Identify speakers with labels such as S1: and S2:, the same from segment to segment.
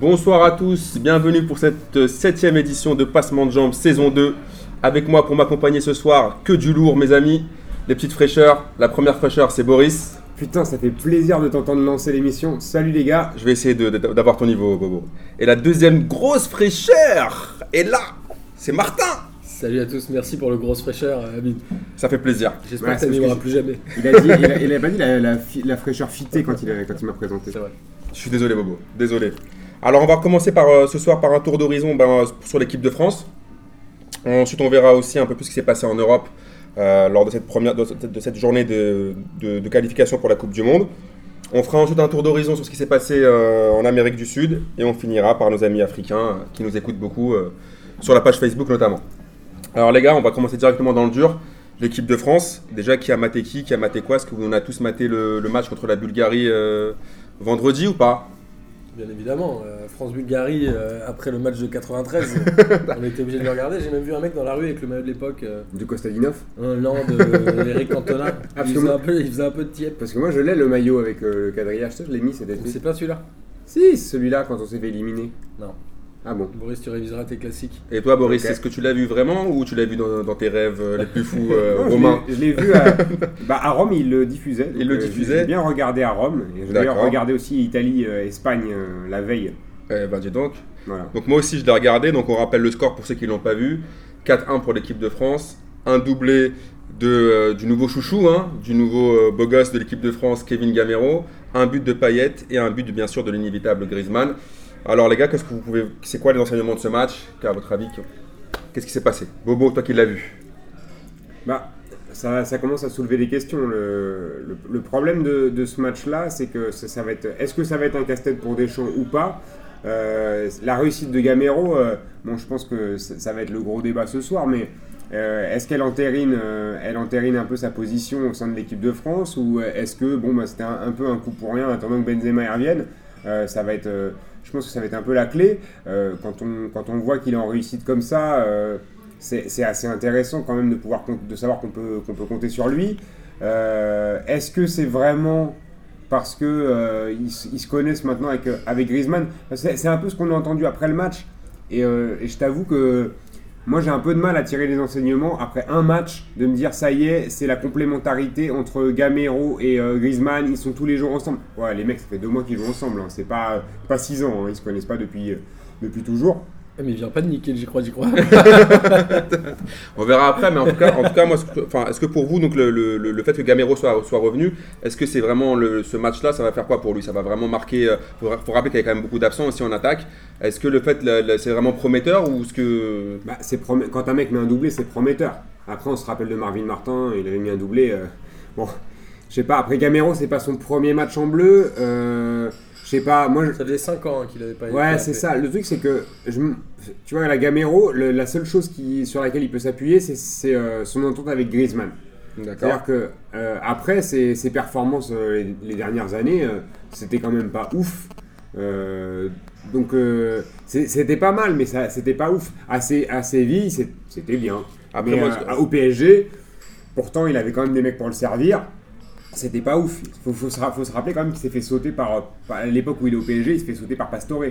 S1: Bonsoir à tous, bienvenue pour cette septième édition de Passement de Jambes saison 2. Avec moi pour m'accompagner ce soir, que du lourd mes amis, les petites fraîcheurs. La première fraîcheur c'est Boris.
S2: Putain, ça fait plaisir de t'entendre lancer l'émission. Salut les gars.
S1: Je vais essayer d'avoir ton niveau Bobo. Et la deuxième grosse fraîcheur est là, c'est Martin.
S3: Salut à tous, merci pour le grosse fraîcheur, euh, Amine.
S1: Ça fait plaisir.
S3: J'espère
S2: Ouais,
S3: que ça n'arrivera plus jamais.
S2: Il a, dit, il a, il a pas dit la, la fi- la fraîcheur fitée quand il, a- quand il m'a présenté.
S3: C'est vrai.
S1: Je suis désolé Bobo, désolé. Alors on va commencer par euh, ce soir par un tour d'horizon ben, sur l'équipe de France. Ensuite on verra aussi un peu plus ce qui s'est passé en Europe euh, lors de cette, première, journée de, qualification pour la Coupe du Monde. On fera ensuite un tour d'horizon sur ce qui s'est passé euh, en Amérique du Sud et on finira par nos amis africains euh, qui nous écoutent beaucoup euh, sur la page Facebook notamment. Alors les gars, on va commencer directement dans le dur. L'équipe de France, déjà qui a maté qui, qui a maté quoi Est-ce en a tous maté le, match contre la Bulgarie euh, vendredi ou pas?
S3: Bien évidemment, euh, France-Bulgarie, euh, après le match de 93, on était obligé de le regarder. J'ai même vu un mec dans la rue avec le maillot de l'époque, euh,
S2: De Kostadinov
S3: un lent de Eric Cantona.
S2: Ah, parce
S3: il,
S2: que
S3: faisait
S2: moi-
S3: un peu, il faisait un peu de tiep.
S2: Parce que moi je l'ai le maillot avec euh, le quadrillage, ça je l'ai mis cet été.
S3: C'est pas celui-là
S2: Si, c'est celui-là quand on s'est fait éliminer.
S3: Non.
S2: Ah bon
S3: Boris, tu réviseras tes classiques.
S1: Et toi, Boris, est-ce que tu l'as vu vraiment ou tu l'as vu dans, dans tes rêves euh, les plus fous, euh,
S2: Non,
S1: romains
S2: l'ai- Je l'ai vu à, bah, à Rome, il le diffusait.
S1: Il le
S2: euh,
S1: diffusait
S2: J'ai bien regardé à Rome. Et j'ai d'ailleurs regardé aussi Italie-Espagne la veille.
S1: Eh ben, dis donc.
S2: Voilà.
S1: Donc, moi aussi, je l'ai regardé. Donc, on rappelle le score pour ceux qui ne l'ont pas vu 4-1 pour l'équipe de France. Un doublé de, euh, du nouveau chouchou, hein, du nouveau euh, beau gosse de l'équipe de France, Kevin Gamero. Un but de Payet et un but, bien sûr, de l'inévitable Griezmann. Alors, les gars, qu'est-ce que vous pouvez. C'est quoi les enseignements de ce match À votre avis, qu'est-ce qui s'est passé? Bobo, toi qui l'as vu.
S2: Bah, ça, commence à soulever des questions. Le, problème de, ce match-là, c'est que ça, va être. Est-ce que ça va être un casse-tête pour Deschamps ou pas? Euh, La réussite de Gamero, euh, bon, je pense que ça, va être le gros débat ce soir, mais euh, est-ce qu'elle entérine, elle entérine un peu sa position au sein de l'équipe de France? Ou est-ce que bon, bah, c'était un, un peu un coup pour rien en attendant que Benzema y revienne? Ça va être. Je pense que ça va être un peu la clé. Euh, quand, on, quand on voit qu'il est en réussite comme ça, euh, c'est assez intéressant quand même de, pouvoir, de savoir qu'on peut, qu'on peut compter sur lui. Euh, Est-ce que c'est vraiment parce que euh, ils, se- connaissent maintenant avec, avec Griezmann? C'est un peu ce qu'on a entendu après le match. Et je t'avoue que moi j'ai un peu de mal à tirer les enseignements après un match de me dire ça y est, c'est la complémentarité entre Gamero et euh, Griezmann, ils sont tous les jours ensemble. Ouais, les mecs, ça fait deux mois qu'ils jouent ensemble, hein. c'est pas, pas six ans, hein. ils se connaissent pas depuis, euh, depuis toujours.
S3: Eh, mais il vient pas de niquer, j'y crois, j'y crois.
S1: On verra après, mais en tout cas, en tout cas moi, ce enfin, est-ce que pour vous, donc, le, le- le- fait que Gamero soit, soit revenu, est-ce que c'est vraiment le- ce match-là, ça va faire quoi pour lui? Ça va vraiment marquer. Il faut, faut rappeler qu'il y a quand même beaucoup d'absents aussi en attaque. Est-ce que le fait, c'est vraiment prometteur ou est-ce que.
S2: Bah, c'est promet- Quand un mec met un doublé, c'est prometteur. Après, on se rappelle de Marvin Martin, il avait mis un doublé. euh, Bon, je sais pas. Après, Gamero, c'est pas son premier match en bleu. euh, Je sais pas. Moi, je-
S3: ça faisait 5 ans qu'il avait pas
S2: Ouais, c'est ça. Le truc, c'est que, je tu vois, la Gamero, le- la seule chose qui, sur laquelle il peut s'appuyer, c'est- euh, son entente avec Griezmann. C'est-à-dire que, euh, après, ses, ses performances euh, les, les dernières années, c'était quand même pas ouf. Donc, c'était pas mal, mais c'était pas ouf. À, Sé- à Séville, c'était bien.
S1: Après,
S2: mais
S1: moi,
S2: au PSG, pourtant, il avait quand même des mecs pour le servir. C'était pas ouf. Faut, faut, se, ra- faut se rappeler quand même qu'il s'est fait sauter par, par- à l'époque où il est au PSG, il se fait sauter par Pastore.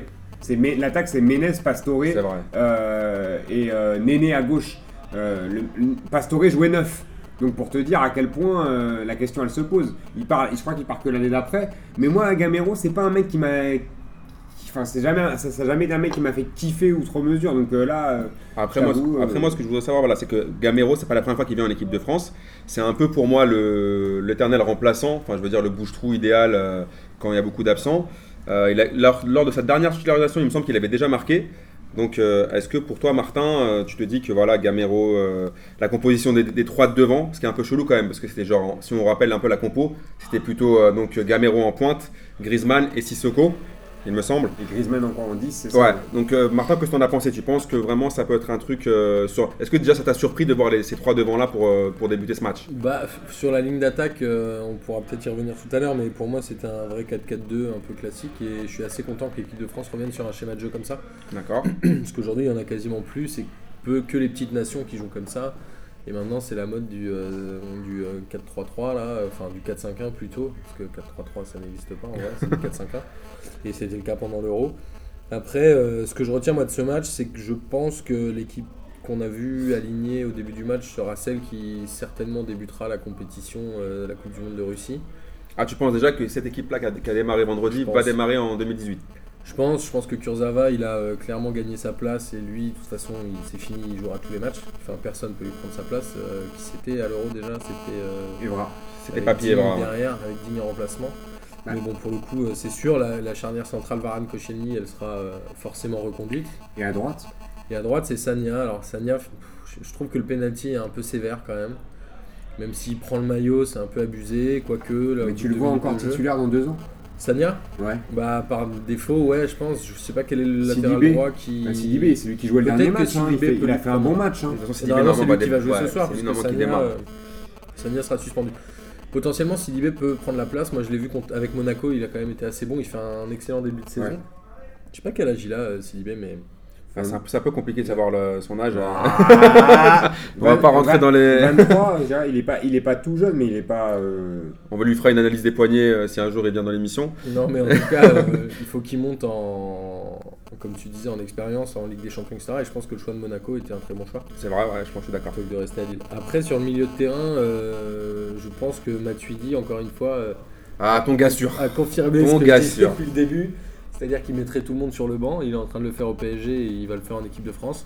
S2: L'attaque, c'est Ménez, Pastore
S1: C'est vrai.
S2: euh, et euh, Néné à gauche. Euh, le, le- Pastore jouait neuf. Donc pour te dire à quel point euh, la question elle se pose. Il part, je crois qu'il part que l'année d'après. Mais moi, Gamero, c'est pas un mec qui m'a. Enfin, c'est jamais, ça, ça jamais été un mec qui m'a fait kiffer outre mesure. Donc euh, là, euh,
S1: Après moi, après
S2: euh,
S1: moi, ce que je voudrais savoir, voilà, c'est que Gamero, c'est pas la première fois qu'il vient en équipe de France. C'est un peu pour moi le- l'éternel remplaçant, enfin, je veux dire le bouche-trou idéal euh, quand il y a beaucoup d'absents. Lors, lors de sa dernière titularisation, il me semble qu'il avait déjà marqué. Donc, est-ce que pour toi, Martin, tu te dis que voilà, Gamero, la composition des, des trois de devant, ce qui est un peu chelou quand même, parce que c'était genre, si on rappelle un peu la compo, c'était plutôt donc Gamero en pointe, Griezmann et Sissoko, il me semble.
S2: et Griezmann encore en 10, c'est
S1: Ouais,
S2: ça.
S1: donc euh, Martin, qu'est-ce que t'en as pensé? Tu penses que vraiment ça peut être un truc euh, sur. Est-ce que déjà ça t'a surpris de voir les- ces trois devants là pour, euh, pour débuter ce match?
S3: Bah, sur la ligne d'attaque, euh, on pourra peut-être y revenir tout à l'heure, mais pour moi c'était un vrai 4-4-2 un peu classique et je suis assez content que l'équipe de France revienne sur un schéma de jeu comme ça.
S1: D'accord
S3: Parce qu'aujourd'hui il y en a quasiment plus, c'est peu que les petites nations qui jouent comme ça. Et maintenant c'est la mode du, euh, du euh, 4-3-3 là, enfin du 4-5-1 plutôt, parce que 4-3-3 ça n'existe pas en vrai, c'est du 4-5-1. Et c'était le cas pendant l'Euro. Après, euh, ce que je retiens moi de ce match, c'est que je pense que l'équipe qu'on a vue alignée au début du match sera celle qui certainement débutera la compétition euh, de la Coupe du Monde de Russie.
S1: Ah, tu penses déjà que cette équipe-là qui a, qui a démarré vendredi va démarrer en 2018
S3: Je pense, je pense que Kurzawa, il a euh, clairement gagné sa place et lui, de toute façon, il c'est fini, il jouera tous les matchs. Enfin, personne peut lui prendre sa place. Euh, qui c'était à l'Euro déjà C'était
S2: Evra.
S1: C'était papier, vraiment.
S3: derrière, avec Digne en remplacement. Mais bon, pour le coup, euh, c'est sûr, la, la charnière centrale Varane Koscielny, elle sera euh, forcément reconduite.
S2: Et à droite
S3: Et à droite, c'est Sanya. Alors Sanya, pff, je, trouve que le penalty est un peu sévère quand même. Même s'il prend le maillot, c'est un peu abusé, quoique. là,
S2: Mais tu le vois encore titulaire dans deux ans
S3: Sanya
S2: Ouais.
S3: Bah par défaut, ouais, je pense. Je sais pas quel est le latéral
S2: Sidibé.
S3: droit qui.
S2: Bah, Sidibé, c'est lui qui jouait le
S3: Peut-être
S2: dernier
S3: que
S2: match. hein, Il,
S3: Sidibé
S2: fait-
S3: peut
S2: il a
S3: lui
S2: fait un bon match. hein.
S1: De toute façon,
S3: c'est lui qui va jouer
S1: ouais,
S3: ce soir, parce que
S1: qui démarre.
S3: euh, Sanya sera suspendu. Potentiellement, Sidibé peut prendre la place. Moi, je l'ai vu contre- avec Monaco, il a quand même été assez bon. Il fait un excellent début de saison.
S2: Ouais.
S3: Je sais pas quel âge il a, euh, Sidibé, mais.
S1: Ah, c'est un, peu- c'est un peu compliqué de savoir le- son âge. hein.
S2: Ah
S1: On va pas rentrer dans les.
S2: 23, je dirais, il est pas, il est pas tout jeune, mais il est pas. euh,
S1: On va lui faire une analyse des poignets euh, si un jour il vient dans l'émission.
S3: Non, mais en tout cas, euh, il faut qu'il monte en. Comme tu disais, en expérience, en Ligue des Champions, etc. Et je pense que le choix de Monaco était un très bon choix.
S1: C'est vrai, ouais, je pense que je suis d'accord.
S3: de rester à Lille. Après, sur le milieu de terrain, euh, je pense que Matuidi, encore une fois, euh,
S1: Ah, ton gars sûr.
S3: a confirmé
S1: Bon
S3: ce que
S1: gars sûr.
S3: depuis le début. C'est-à-dire qu'il mettrait tout le monde sur le banc. Il est en train de le faire au PSG et il va le faire en équipe de France.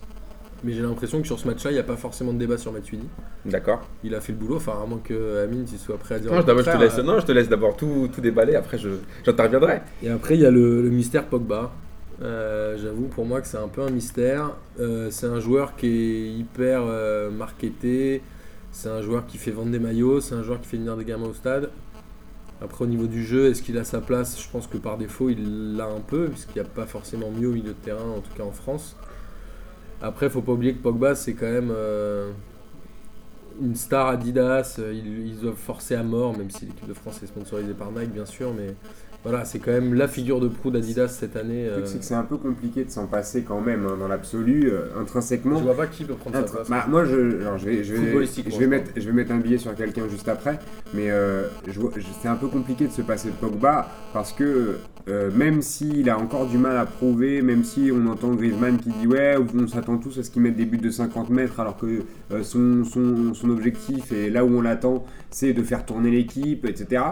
S3: Mais j'ai l'impression que sur ce match-là, il n'y a pas forcément de débat sur Matuidi.
S1: D'accord.
S3: Il a fait le boulot, enfin, à moins que Amine tu sois prêt à dire.
S1: Non, je, te laisse, non, je te laisse d'abord tout, tout déballer, après je, j'interviendrai.
S3: Et après, il y a le, le mystère Pogba. Euh, J'avoue pour moi que c'est un peu un mystère. Euh, c'est un joueur qui est hyper euh, marketé. C'est un joueur qui fait vendre des maillots. C'est un joueur qui fait venir des gamins au stade. Après, au niveau du jeu, est-ce qu'il a sa place? Je pense que par défaut, il l'a un peu, puisqu'il n'y a pas forcément mieux au milieu de terrain, en tout cas en France. Après, faut pas oublier que Pogba, c'est quand même une star Adidas. Ils, ils doivent forcer à mort, même si l'équipe de France est sponsorisée par Nike, bien sûr. Mais voilà, c'est quand même la figure de proue d'Adidas cette année.
S2: Le truc,
S3: euh,
S2: c'est que c'est un peu compliqué de s'en passer quand même, hein, dans l'absoluu, euh, intrinsèquement.
S3: Je vois pas qui peut prendre sa
S2: Intra-
S3: place.
S2: bah, moi, je, alors, je vais, je vais, je vais
S3: je
S2: mettre, je vais mettre un billet sur quelqu'un juste après, mais euh, je vois- je- c'est un peu compliqué de se passer de Pogba parce que euh, même s'il a encore du mal à prouver, même si on entend Griezmann qui dit ouais, on s'attend tous à ce qu'il mette des buts de 50 mètres alors que euh, son, son, son objectif et là où on l'attend, c'est de faire tourner l'équipe, etc.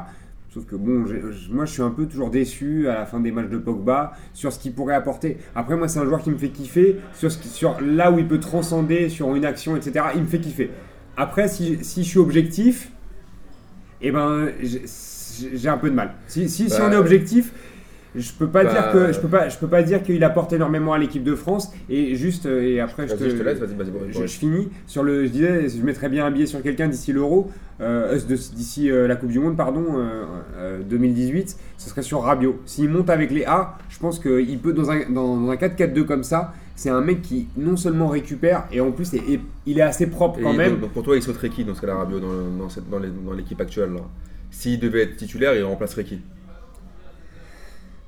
S2: Sauf que bon, moi je suis un peu toujours déçu à la fin des matchs de Pogba sur ce qu'il pourrait apporter. Après, moi c'est un joueur qui me fait kiffer sur, ce qui- sur là où il peut transcender sur une action, etc. Il me fait kiffer. Après, si, si je suis objectif, eh ben j'ai un peu de mal. Si, si, si
S1: Bah,
S2: on est objectif, je peux pas
S1: bah,
S2: dire que je peux pas je peux pas dire qu'il apporte énormément à l'équipe de France et juste euh, et après je te,
S1: je te laisse, vas-y, vas-y. vas-y,
S2: je,
S1: vas-y.
S2: je finis sur le. Je disais, je mettrais bien un billet sur quelqu'un d'ici l'Euro, euh, de- d'ici euh, la Coupe du Monde, pardon, euh, euh, 2018. Ce serait sur Rabiot. S'il monte avec les A, je pense qu'il peut dans un dans, dans un 4-4-2 comme ça. C'est un mec qui non seulement récupère et en plus est- est- il est assez propre quand même.
S1: donc pour toi, il sauterait qui dans ce cas-là, Rabiot, dans, dans, l'équipe actuelle là? S'il devait être titulaire, il remplacerait qui?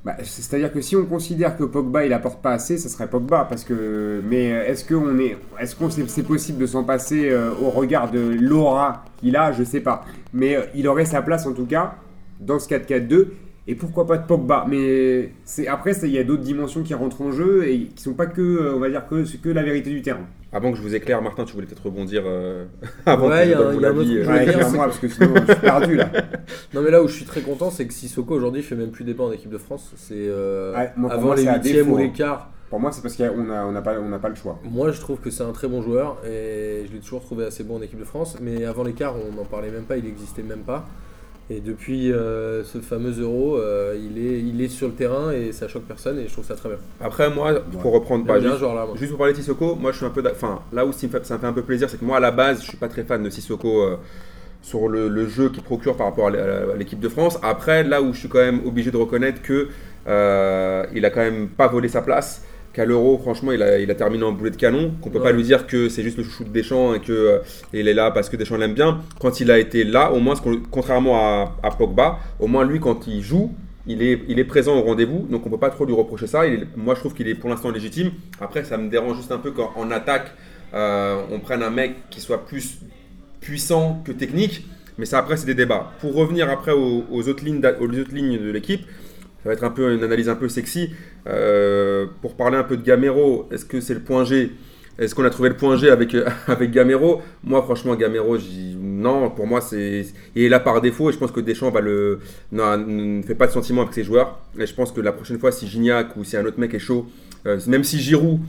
S2: Bah, C'est-à-dire que si on considère que Pogba il apporte pas assez, ça serait Pogba parce que mais euh, est-ce qu'on est est-ce qu'on c'est c'est possible de s'en passer euh, au regard de l'aura qu'il a, je sais pas. Mais euh, il aurait sa place en tout cas dans ce 4-4-2 et pourquoi pas de Pogba. Mais c'est après il y a d'autres dimensions qui rentrent en jeu et qui sont pas que euh, on va dire que que la vérité du terrain.
S1: Avant que je vous éclaire, Martin, tu voulais peut-être rebondir euh, avant
S3: Ouais,
S1: que
S3: il y
S1: je
S3: a
S1: donne
S3: un-
S1: mon
S3: il y a un
S1: avis,
S3: autre
S1: euh.
S3: truc
S2: Ouais, clairement parce que sinon je suis perdu là.
S3: Non, mais là où je suis très content, c'est que Sissoko aujourd'hui fait même plus débat en équipe de France. C'est euh,
S2: Ouais,
S3: avant
S2: moi,
S3: les huitièmes ou
S2: hein.
S3: les quarts.
S2: Pour moi c'est parce qu'on on n'a pas on pas le choix.
S3: Moi, je trouve que c'est un très bon joueur et je l'ai toujours trouvé assez bon en équipe de France. Mais avant les quarts, on n'en parlait même pas, il n'existait même pas. Et depuis euh, ce fameux Euro, euh, il, est, il est sur le terrain et ça choque personne et je trouve ça très bien.
S1: Après, moi, pour reprendre, bah, juste,
S3: un joueur là. moi.
S1: juste pour parler de Sissoko, moi je suis un peu. Enfin, là où ça me fait, ça me fait un peu plaisir, c'est que moi à la base, je suis pas très fan de Sissoko euh, sur le, le jeu qu'il procure par rapport à l'é- à l'équipe de France. Après, là où je suis quand même obligé de reconnaître que euh, il a quand même pas volé sa place. Qu'à l'Euro, franchement, il a, il a terminé en boulet de canon. Qu'on peut
S3: Ouais.
S1: pas lui dire que c'est juste le chouchou de Deschamps et que euh, il est là parce que Deschamps l'aime bien. Quand il a été là, au moins, contrairement à, à Pogba, au moins lui, quand il joue, il est, il est présent au rendez-vous. Donc on peut pas trop lui reprocher ça. Il est- moi, je trouve qu'il est pour l'instant légitime. Après, ça me dérange juste un peu quand en attaque, euh, on prenne un mec qui soit plus puissant que technique. Mais ça, après, c'est des débats. Pour revenir après aux, aux autres, lignes aux autres lignes de l'équipe, va être un peu une analyse un peu sexy. Euh, pour parler un peu de Gamero, est-ce que c'est le point G? Est-ce qu'on a trouvé le point G avec, euh, avec Gamero? Moi, franchement, Gamero, non, pour moi, c'est il est là par défaut et je pense que Deschamps va le non, ne fait pas de sentiment avec ses joueurs. Et je pense que la prochaine fois, si Gignac ou si un autre mec est chaud, euh, même si Giroud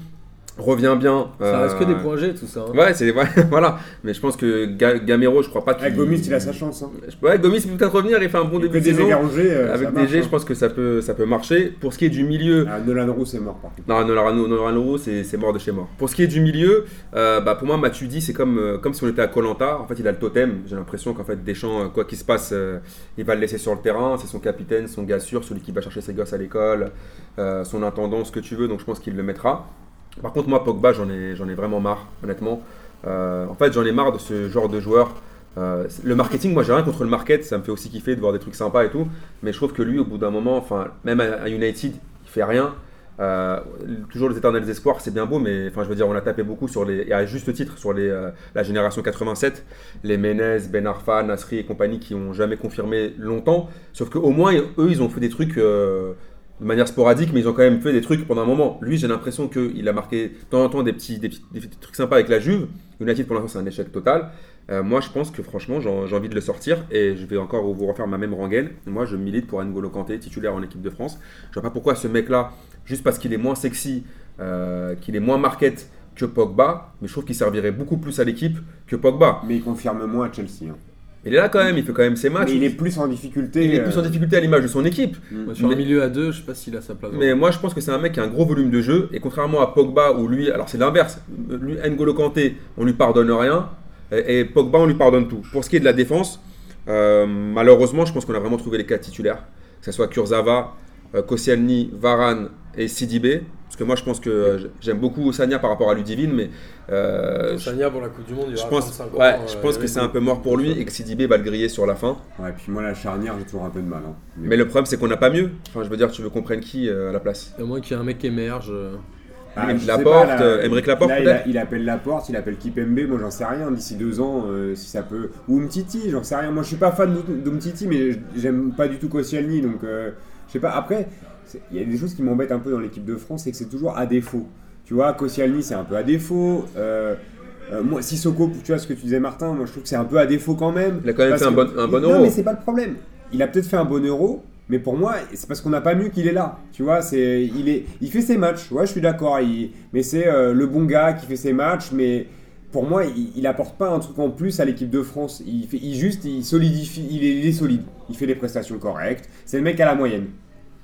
S1: revient bien.
S3: Ça reste que des
S1: euh,
S3: points G tout ça. hein.
S1: Ouais, c'est ouais, voilà. Mais je pense que Ga- Gamero, je crois pas qu'il.
S2: Avec Gomis, il a sa chance. Hein.
S1: Ouais, Gomis peut peut-être revenir. Il fait un bon début de saison.
S2: euh,
S1: Avec DG,
S2: hein.
S1: je pense que ça peut, ça peut marcher. Pour ce qui est du milieu,
S2: Ah, Nolan Roux, c'est mort par contre.
S1: non, Nolan Nolan Leroux, c'est c'est mort de chez mort. Pour ce qui est du milieu, euh, bah, pour moi, Matuidi, c'est comme, euh, comme si on était à Colanta. En fait, il a le totem. J'ai l'impression qu'en fait, Deschamps, quoi qu'il se passe, euh, il va le laisser sur le terrain. C'est son capitaine, son gars sûr, celui qui va chercher ses gosses à l'école, euh, son intendant, ce que tu veux. Donc, je pense qu'il le mettra. Par contre, moi, Pogba, j'en ai, j'en ai vraiment marre, honnêtement. Euh, en fait, j'en ai marre de ce genre de joueur. Euh, le marketing, moi j'ai rien contre le market, ça me fait aussi kiffer de voir des trucs sympas et tout. Mais je trouve que lui, au bout d'un moment, enfin, même à, United, il fait rien. Euh, toujours les éternels espoirs, c'est bien beau, mais enfin, je veux dire, on a tapé beaucoup sur les, et à juste titre sur les, la génération 87, les Menez, Ben Arfa, Nasri et compagnie qui ont jamais confirmé longtemps. Sauf qu'au moins, eux, ils ont fait des trucs de manière sporadique, mais ils ont quand même fait des trucs pendant un moment. Lui, j'ai l'impression qu'il a marqué de temps en temps des petits, des trucs sympas avec la Juve. United, pour l'instant, c'est un échec total. Euh, moi, je pense que franchement, j'ai j'ai envie de le sortir et je vais encore vous refaire ma même rengaine. Moi, je milite pour N'Golo Kanté, titulaire en équipe de France. Je vois pas pourquoi ce mec-là, juste parce qu'il est moins sexy, euh, qu'il est moins market que Pogba, mais je trouve qu'il servirait beaucoup plus à l'équipe que Pogba.
S2: Mais il confirme moins à Chelsea. hein.
S1: Il est là quand même, il fait quand même ses matchs.
S2: Mais il est plus en difficulté.
S1: Il est plus en
S2: euh,
S1: difficulté à l'image de son équipe.
S3: Ouais, Sur
S1: Mais-
S3: un milieu à deux, je sais pas s'il a sa place.
S1: Mais moi, je pense que c'est un mec qui a un gros volume de jeu. Et contrairement à Pogba, où lui, alors c'est l'inverse. Lui, N'Golo Kanté, on lui pardonne rien. Et, et Pogba, on lui pardonne tout. Pour ce qui est de la défense, euh, malheureusement, je pense qu'on a vraiment trouvé les quatre titulaires. Que ce soit Kurzawa, euh, Koscielny, Varane et Sidibé. Parce que moi, je pense que euh, j'aime beaucoup Sagna par rapport à Ludivine, mais euh,
S3: pour la Coupe du Monde, il
S1: je
S3: aura
S1: pense,
S3: 35 ans,
S1: ouais,
S3: euh,
S1: je pense que c'est un peu mort pour lui et que Sidibé va le griller sur la fin.
S2: Ouais, puis moi, la charnière, j'ai toujours un peu de mal. hein.
S1: Mais le problème, c'est qu'on n'a pas mieux. Enfin, je veux dire, tu veux qu'on prenne qui euh, à la place?
S3: À moins qu'il y ait un mec qui émerge.
S2: Ah, pas, là,
S1: euh, Aymeric Laporte,
S2: là, il, a- il appelle Laporte, il appelle Kipembe, moi j'en sais rien. D'ici deux ans, euh, si ça peut. Ou Umtiti, j'en sais rien. Moi je suis pas fan d'Um- d'Umtiti, mais j'aime pas du tout Koscielny, donc euh, je sais pas. Après, il y a des choses qui m'embêtent un peu dans l'équipe de France, c'est que c'est toujours à défaut. Tu vois, Koscielny c'est un peu à défaut. Euh, euh, moi, Sissoko, tu vois ce que tu disais Martin, moi je trouve que c'est un peu à défaut quand même.
S1: Il a quand même fait un bon, un bon
S2: non,
S1: euro.
S2: mais c'est pas le problème. Il a peut-être fait un bon euro, mais pour moi, c'est parce qu'on n'a pas vu qu'il est là. Tu vois, c'est, il, est, il fait ses matchs. Ouais, je suis d'accord. mais c'est euh, le bon gars qui fait ses matchs. Mais pour moi, il, il apporte pas un truc en plus à l'équipe de France. Il, fait, il juste, il solidifie. Il est, il est solide. Il fait des prestations correctes. C'est le mec à la moyenne.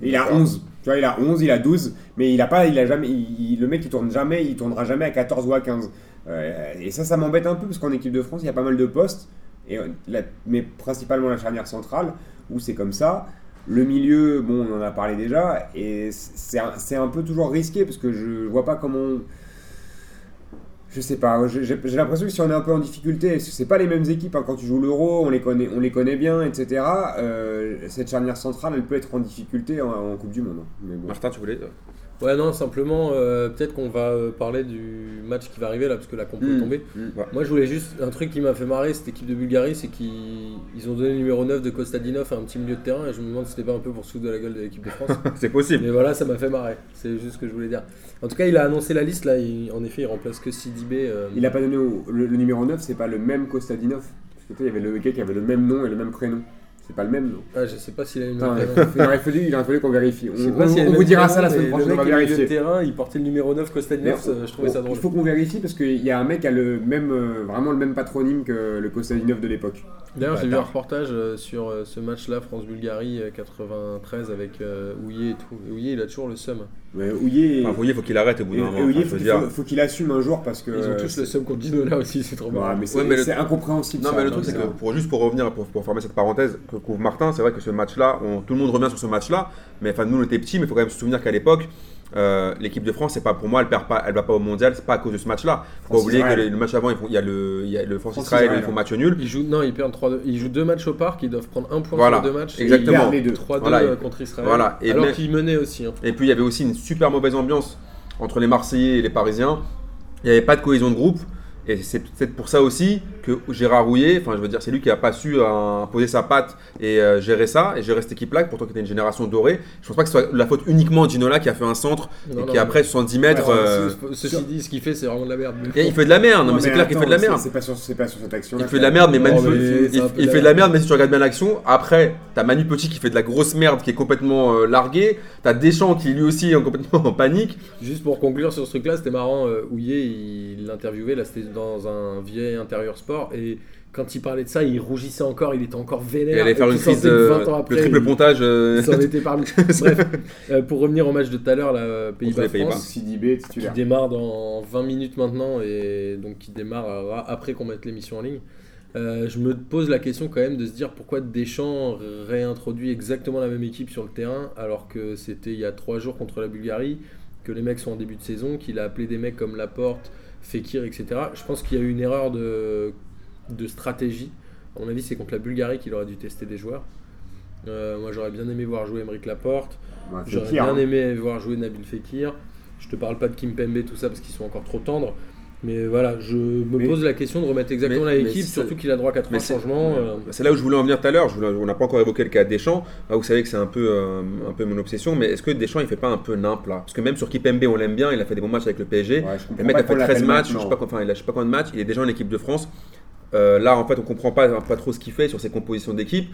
S2: Il a
S1: D'accord.
S2: 11. Tu vois, il a 11, il a 12. Mais il a pas, il a jamais, il- le mec, il tourne jamais, il tournera jamais à 14 ou à 15. Euh, et ça, ça m'embête un peu parce qu'en équipe de France, il y a pas mal de postes. Et, euh, la- mais principalement la charnière centrale, où c'est comme ça. Le milieu, bon, on en a parlé déjà, et c'est un, c'est un peu toujours risqué parce que je vois pas comment. Je sais pas, j'ai l'impression que si on est un peu en difficulté, c'est pas les mêmes équipes hein, quand tu joues l'Euro, on les connaît, on les connaît bien, etc. euh, cette charnière centrale, elle peut être en difficulté en, Coupe du Monde. hein.
S1: Martin, tu voulais
S3: Ouais, non, simplement, euh, peut-être qu'on va euh, parler du match qui va arriver là, parce que la compo est
S2: Mm.
S3: tombée.
S2: Mm.
S3: Moi, je voulais juste. Un truc qui m'a fait marrer, cette équipe de Bulgarie, c'est qu'ils ils ont donné le numéro 9 de Kostadinov à un petit milieu de terrain, et je me demande si c'était pas un peu pour se foutre de la gueule de l'équipe de France.
S1: C'est possible.
S3: Mais voilà, ça m'a fait marrer. C'est juste ce que je voulais dire. En tout cas, il a annoncé la liste là. il- en effet, il remplace que Sidibé. euh,
S2: Il a pas donné au- le, le numéro 9, c'est pas le même Kostadinov. Parce que il y avait le gars qui avait le même nom et le même prénom. C'est pas le même nom.
S3: Ah, je sais pas s'il a une.
S2: Attends, il aurait fallu, il aurait fallu qu'on vérifie. On, on- on vous
S3: même
S2: dira ça la semaine prochaine, on
S3: le mec
S2: vérifier.
S3: terrain, il portait le numéro 9 Kostadinov, ça, je trouvais ça drôle.
S2: Il faut qu'on vérifie parce qu'il y a un mec qui a le même, euh, vraiment le même patronyme que le Kostadinov de l'époque.
S3: D'ailleurs, j'ai vu un reportage euh, sur euh, ce match-là, France-Bulgarie euh, 93 avec euh, Houillet et tout. Et Houillet, il a toujours le seum.
S2: Mais Houillet,
S1: Enfin, faut qu'il arrête au bout d'un moment.
S2: Houillet,
S1: Enfin,
S2: faut, qu'il-
S1: dire-
S2: faut qu'il assume un jour parce que.
S3: Ils ont tous le seum contre Ginola aussi, c'est trop
S2: Ouais,
S3: marrant.
S2: mais c'est
S1: Ouais, le-
S2: incompréhensible.
S1: Non,
S2: ça,
S1: mais le truc, c'est que pour, juste pour revenir, pour, pour fermer cette parenthèse que couvre Martin, c'est vrai que ce match-là, on- tout le monde revient sur ce match-là, mais enfin, nous, on était petits, mais il faut quand même se souvenir qu'à l'époque, euh, l'équipe de France, c'est pas pour moi, elle perd pas, elle va pas au mondial, c'est pas à cause de ce match-là. Faut pas oublier que le, le match avant, ils il y a le, il y a le France-Israël, ils font match nul.
S3: Ils jouent, non, ils perdent 3-2. Ils jouent deux matchs au parc, ils doivent prendre un point
S1: Voilà,
S3: sur deux matchs.
S2: Et ils
S1: exactement.
S2: perdent les deux.
S3: 3-2
S1: Voilà,
S3: euh,
S1: et-
S3: contre Israël.
S1: voilà, et
S3: alors qu'ils menaient aussi. hein.
S1: Et puis, il y avait aussi une super mauvaise ambiance entre les Marseillais et les Parisiens. Il n'y avait pas de cohésion de groupe. Et c'est peut-être pour ça aussi que Gérard Rouillet, enfin je veux dire, c'est lui qui a pas su euh, poser sa patte et euh, gérer ça, et gérer cette équipe-là, pourtant qui était une génération dorée. Je pense pas que ce soit la faute uniquement de Ginola qui a fait un centre
S3: Non,
S1: et
S3: non,
S1: qui après 70 mètres.
S3: Ouais,
S1: euh,
S3: ce- Ceci dit, ce qu'il fait, c'est vraiment de la merde.
S1: et il fait de la merde, non, mais, c'est clair qu'il fait de la merde.
S2: C'est pas sur, pas sur cette action.
S1: Il fait de la merde, mais
S3: Non,
S1: Manu,
S3: mais
S1: il,
S3: c'est un peu
S1: il
S3: de
S1: fait
S3: la
S1: de la merde, mais si tu regardes bien l'action, après, t'as Manu Petit qui fait de la grosse merde, qui est complètement euh, largué, t'as Deschamps qui lui aussi est complètement en panique.
S3: Juste pour conclure sur ce truc-là, c'était marrant. Euh, Houillet, il l'interviewait, là c'était dans un vieil intérieur sport, et quand il parlait de ça, il rougissait encore, il était encore vénère.
S1: Il allait faire une crise de
S3: 20 ans après,
S1: le triple
S3: il-
S1: pontage. euh,
S3: Il s'en était parlé. Bref, euh, pour revenir au match de tout à l'heure, euh,
S1: Pays-Bas.
S3: Pays-Bas-France,
S2: Sidibé
S3: qui démarre dans 20 minutes maintenant, et donc qui démarre après qu'on mette l'émission en ligne. Euh, je me pose la question quand même de se dire pourquoi Deschamps réintroduit exactement la même équipe sur le terrain alors que c'était il y a trois jours contre la Bulgarie, que les mecs sont en début de saison, qu'il a appelé des mecs comme Laporte, Fekir, etc. Je pense qu'il y a eu une erreur de, de stratégie. À mon avis, c'est contre la Bulgarie qu'il aurait dû tester des joueurs. Euh, moi, j'aurais bien aimé voir jouer Emeric Laporte.
S2: Ouais,
S3: J'aurais bien
S2: hein.
S3: aimé voir jouer Nabil Fekir. Je te parle pas de Kim Pembe, tout ça, parce qu'ils sont encore trop tendres. Mais voilà, je me
S2: Mais-
S3: pose la question de remettre exactement
S1: mais-
S3: la équipe, surtout qu'il a droit à 4
S1: Mais c'est-
S3: changements. euh,
S1: C'est là où je voulais en venir tout à l'heure. On n'a pas encore évoqué le cas de Deschamps. Ah, vous savez que c'est un peu, euh, un peu mon obsession. Mais est-ce que Deschamps il fait pas un peu nimp là? Parce que même sur Kipembe on l'aime bien. Il a fait des bons matchs avec le PSG.
S2: Ouais, je comprends
S1: le mec
S2: pas
S1: a fait
S2: qu'on
S1: 13
S2: l'appelle
S1: matchs. Je sais
S2: maintenant.
S1: pas, enfin, il a je sais pas combien de matchs. Il est déjà en équipe de France. Euh, là en fait on comprend pas, pas trop ce qu'il fait sur ses compositions d'équipe.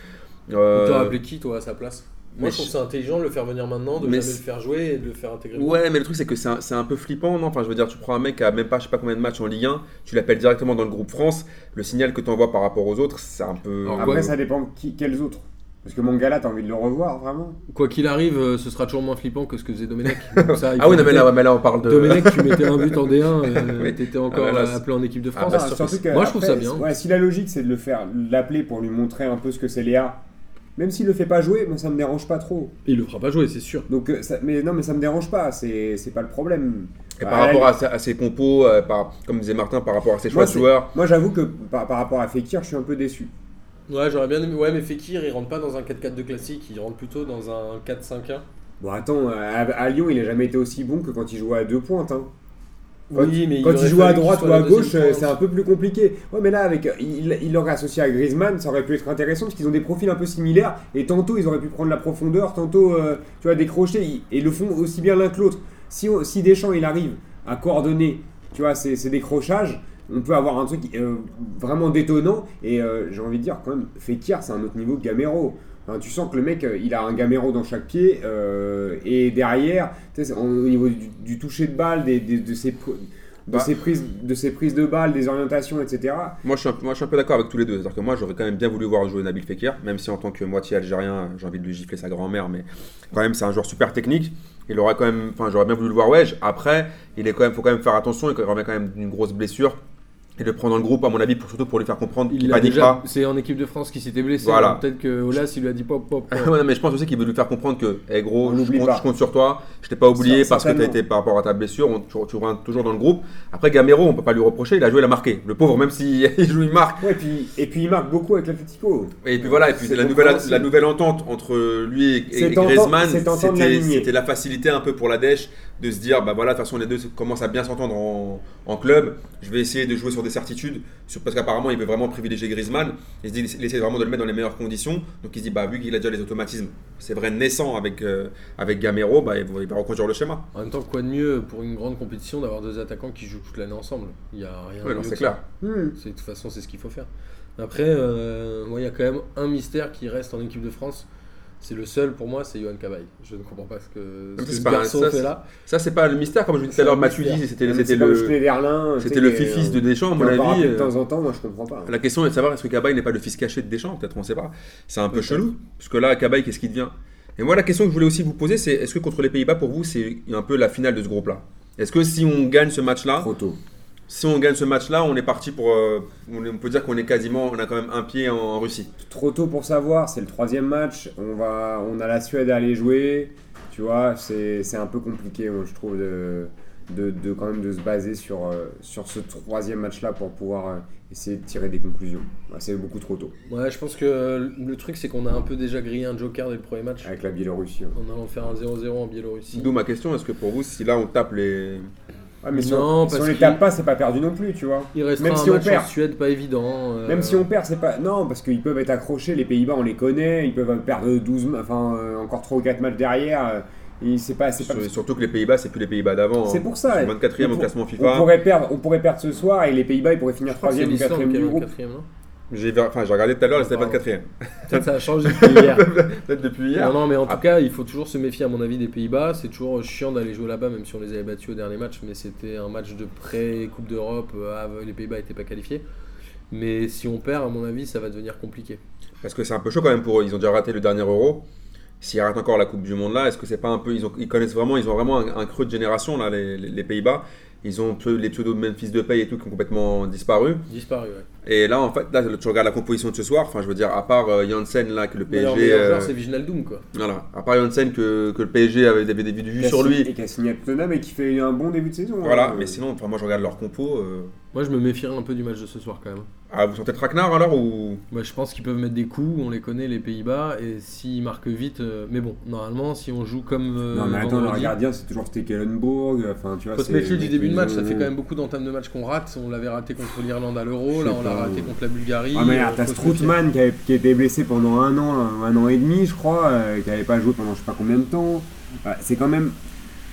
S1: Euh,
S3: Tu appelé qui, toi, à sa place? Moi,
S1: mais
S3: je trouve ça intelligent de le faire venir maintenant, de
S1: Mais
S3: jamais
S1: c'est-
S3: le faire jouer et de le faire intégrer.
S1: Ouais, mais le truc c'est que c'est un, c'est un peu flippant, non? Enfin, je veux dire, tu prends un mec qui a même pas, je sais pas combien de matchs en Ligue 1, tu l'appelles directement dans le groupe France, le signal que tu envoies par rapport aux autres, c'est un peu.
S3: Alors,
S2: Après,
S3: Ouais.
S2: ça dépend qui, quels autres. Parce que Mangala, t'as envie de le revoir, vraiment
S3: Quoi qu'il arrive, euh, ce sera toujours moins flippant que ce que faisait Domenech. Ça,
S1: ah oui, non, mais là,
S3: noter.
S1: mais là, on parle de.
S3: Domenech, tu mettais un but en D1, euh,
S1: Oui.
S3: t'étais encore
S1: Ah, là,
S3: appelé en équipe de
S1: Ah,
S3: France.
S1: bah,
S3: Moi, je trouve ça bien.
S2: Ouais, si la logique c'est de le faire, l'appeler pour lui montrer un peu ce que c'est Léa, même s'il le fait pas jouer, moi ça me dérange pas trop.
S3: Il le fera pas jouer, c'est sûr.
S2: Donc, euh, ça- mais non, mais ça me dérange pas, c'est c'est pas le problème.
S1: Et
S2: Bah,
S1: par rapport à, ses- à ses compos, euh, par, comme disait Martin, par rapport à ses choix
S2: Moi,
S1: de joueurs.
S2: Moi j'avoue que par, par rapport à Fekir, je suis un peu déçu.
S3: Ouais, j'aurais bien aimé. Ouais, mais Fekir, il rentre pas dans un 4-4-2 classique, il rentre plutôt dans un 4-5-1.
S2: Bon, attends, à, à Lyon, il a jamais été aussi bon que quand il jouait à deux pointes. hein. Quand,
S3: Oui, mais
S2: quand
S3: il
S2: joue à droite ou à gauche, c'est un peu plus compliqué. Ouais, mais là, avec, il, il l'aurait associé à Griezmann, ça aurait pu être intéressant parce qu'ils ont des profils un peu similaires. Et tantôt, ils auraient pu prendre la profondeur, tantôt, euh, tu vois, décrocher. Et le font aussi bien l'un que l'autre. Si, on- si Deschamps, il arrive à coordonner, tu vois, ces, ces décrochages, on peut avoir un truc euh, vraiment détonnant. Et euh, j'ai envie de dire, quand même, Fekir, c'est un autre niveau que Gamero. Enfin, tu sens que le mec, euh, il a un Gamero dans chaque pied. euh, et derrière, au niveau du, du toucher de balle, des, des- de, ses, de,
S1: Bah.
S2: ses prises, de ses prises de balle, des orientations, etc.
S1: Moi je, suis un, moi, je suis un peu d'accord avec tous les deux. C'est-à-dire que moi, j'aurais quand même bien voulu voir jouer Nabil Fekir, même si en tant que moitié algérien, j'ai envie de lui gifler sa grand-mère, mais quand même, c'est un joueur super technique. Il aurait quand même, enfin, j'aurais bien voulu le voir wedge. Après, il est quand même, faut quand même faire attention. Il revient quand même d'une grosse blessure et le prendre dans le groupe, à mon avis, pour, surtout pour lui faire comprendre qu'il panique
S3: déjà,
S1: pas.
S3: c'est en équipe de France qui s'était blessé.
S1: Voilà.
S3: alors Peut-être que Olas il lui a dit pop pop. pop.
S1: Ouais, non, mais je pense aussi qu'il veut lui faire comprendre que, hey, gros,
S2: On
S1: je compte,
S2: pas.
S1: je compte sur toi, je t'ai pas oublié
S2: Ça,
S1: parce que tu as été par rapport à ta blessure, on- tu, tu reviens toujours dans le groupe. Après, Gamero, on peut pas lui reprocher, il a joué, il a marqué. Le pauvre, même s'il il joue, il marque.
S2: Ouais, et puis, et puis il marque beaucoup avec l'Atletico.
S1: Et puis voilà, et puis la nouvelle,
S2: compréhensible.
S1: la nouvelle entente entre lui et, et Griezmann, c'était la facilité un peu pour la Dèche de se dire, bah voilà, de toute façon les deux commencent à bien s'entendre en, en club, je vais essayer de jouer sur des certitudes, sur, parce qu'apparemment il veut vraiment privilégier Griezmann, il se dit, il essaie vraiment de le mettre dans les meilleures conditions, donc il se dit, bah vu qu'il a déjà les automatismes, c'est vrai, naissant avec, euh, avec Gamero, bah il va, il va reconduire le schéma.
S3: En même temps, quoi de mieux pour une grande compétition d'avoir deux attaquants qui jouent toute l'année ensemble? Il y a rien
S1: Ouais,
S3: de
S1: non,
S3: mieux
S1: c'est clair.
S3: C'est- De toute façon, c'est ce qu'il faut faire. Après, euh, moi, il y a quand même un mystère qui reste en équipe de France. C'est le seul pour moi, c'est Johan Cabaye. Je ne comprends pas ce que, ce,
S1: mais
S3: que
S1: c'est
S3: ce
S1: pas-
S3: garçon
S1: ça,
S3: fait
S1: c'est-
S3: là.
S1: Ça c'est pas le mystère, comme je vous disais tout à l'heure, Mathieu dit, c'était le, c'était le fils
S2: euh,
S1: de Deschamps, à mon avis.
S2: de
S1: euh,
S2: temps en temps, moi je comprends pas.
S1: La question est de savoir est-ce que Cabaye n'est pas le fils caché de Deschamps, peut-être on ne sait pas. C'est un peu chelou, parce que là, Cabaye, qu'est-ce qu'il devient? Et moi, la question que je voulais aussi vous poser, c'est est-ce que contre les Pays-Bas, pour vous, c'est un peu la finale de ce groupe-là? Est-ce que si on gagne ce match-là,
S2: Trop tôt.
S1: Si on gagne ce match-là, on est parti pour. euh, on peut dire qu'on est quasiment. On a quand même un pied en Russie.
S2: Trop tôt pour savoir, c'est le troisième match, on, va, on a la Suède à aller jouer, tu vois, c'est c'est un peu compliqué, moi, je trouve, de, de, de quand même de se baser sur, euh, sur ce troisième match-là pour pouvoir euh, essayer de tirer des conclusions. Ouais, c'est beaucoup trop tôt,
S3: Ouais, je pense que le truc, c'est qu'on a un peu déjà grillé un joker dès le premier match.
S2: avec la Biélorussie. hein.
S3: En allant faire un 0-0 en Biélorussie.
S1: D'où ma question est-ce que pour vous, si là on tape les.
S2: Ouais, mais si
S3: Non,
S2: on, si on les tape pas, c'est pas perdu non plus, tu vois.
S3: Il restera
S2: Même
S3: un
S2: si on perd.
S3: en Suède pas évident. euh,
S2: Même si on perd, c'est pas. Non, parce qu'ils peuvent être accrochés, les Pays-Bas, on les connaît, ils peuvent perdre 12, ma- enfin, euh, encore 3 ou 4 matchs derrière. euh, et c'est pas. C'est pas...
S1: Sur- Surtout que les Pays-Bas, c'est plus les Pays-Bas d'avant.
S2: C'est
S1: hein.
S2: pour ça.
S1: Ils sont 24e
S2: On
S1: au
S2: pour-
S1: classement
S2: On
S1: FIFA.
S2: pourrait, perdre, on pourrait perdre ce soir et les Pays-Bas, ils pourraient finir
S3: Je crois que c'est
S2: 3 ou
S3: l'Islande
S2: 4
S3: qui est
S2: du
S3: en
S2: groupe.
S3: non?
S1: J'ai enfin, regardé tout à l'heure, c'était
S3: Pardon.
S1: 24e.
S3: Peut-être ça a changé depuis hier.
S1: Peut-être depuis hier.
S3: Non, non, mais en
S1: Ah.
S3: tout cas, il faut toujours se méfier, à mon avis, des Pays-Bas. C'est toujours chiant d'aller jouer là-bas, même si on les avait battus au dernier match. Mais c'était un match de pré-Coupe d'Europe. euh, ah, les Pays-Bas n'étaient pas qualifiés. Mais si on perd, à mon avis, ça va devenir compliqué.
S1: Parce que c'est un peu chaud quand même pour eux. Ils ont déjà raté le dernier Euro. S'ils ratent encore la Coupe du Monde là, est-ce que c'est pas un peu. Ils, ont, ils connaissent vraiment, ils ont vraiment un, un creux de génération là, les, les- les Pays-Bas? Ils ont les pseudos de Memphis de Paye et tout qui ont complètement disparu.
S3: Disparu, ouais.
S1: Et là, en fait, là, tu regardes la composition de ce soir. Enfin, je veux dire, à part euh, Janssen là, que le PSG.
S3: meilleur
S1: euh,
S3: joueur, c'est Viginaldoum, quoi.
S1: voilà, à part Janssen que, que le PSG avait, avait des vues sur lui.
S2: Et qui a signé à Tottenham et qui fait un bon début de saison.
S1: Voilà,
S2: hein.
S1: mais sinon, enfin, moi je regarde leur compo. euh.
S3: Moi, je me méfierais un peu du match de ce soir, quand même.
S1: Ah, vous sentez traquenard alors ou?
S3: Moi, je pense qu'ils peuvent mettre des coups. On les connaît, les Pays-Bas. Et s'ils marquent vite. euh, Mais bon, normalement, si on joue comme. euh,
S2: Non, mais attends, leur
S3: vendredi,
S2: gardien, c'est toujours Stekelenburg. Enfin, tu vois,
S3: Faut se
S2: c'est-
S3: méfier du début de match, ça fait quand même beaucoup d'entames de match qu'on rate. On l'avait raté contre l'Irlande à l'Euro,
S2: Je
S3: là
S2: sais
S3: on l'a
S2: pas.
S3: raté contre la Bulgarie.
S2: Ah, mais
S3: euh,
S2: t'as
S3: faut se méfier.
S2: Strootman qui, avait- qui était blessé pendant un an, un an et demi, je crois, euh, qui avait pas joué pendant je sais pas combien de temps. Euh, c'est quand même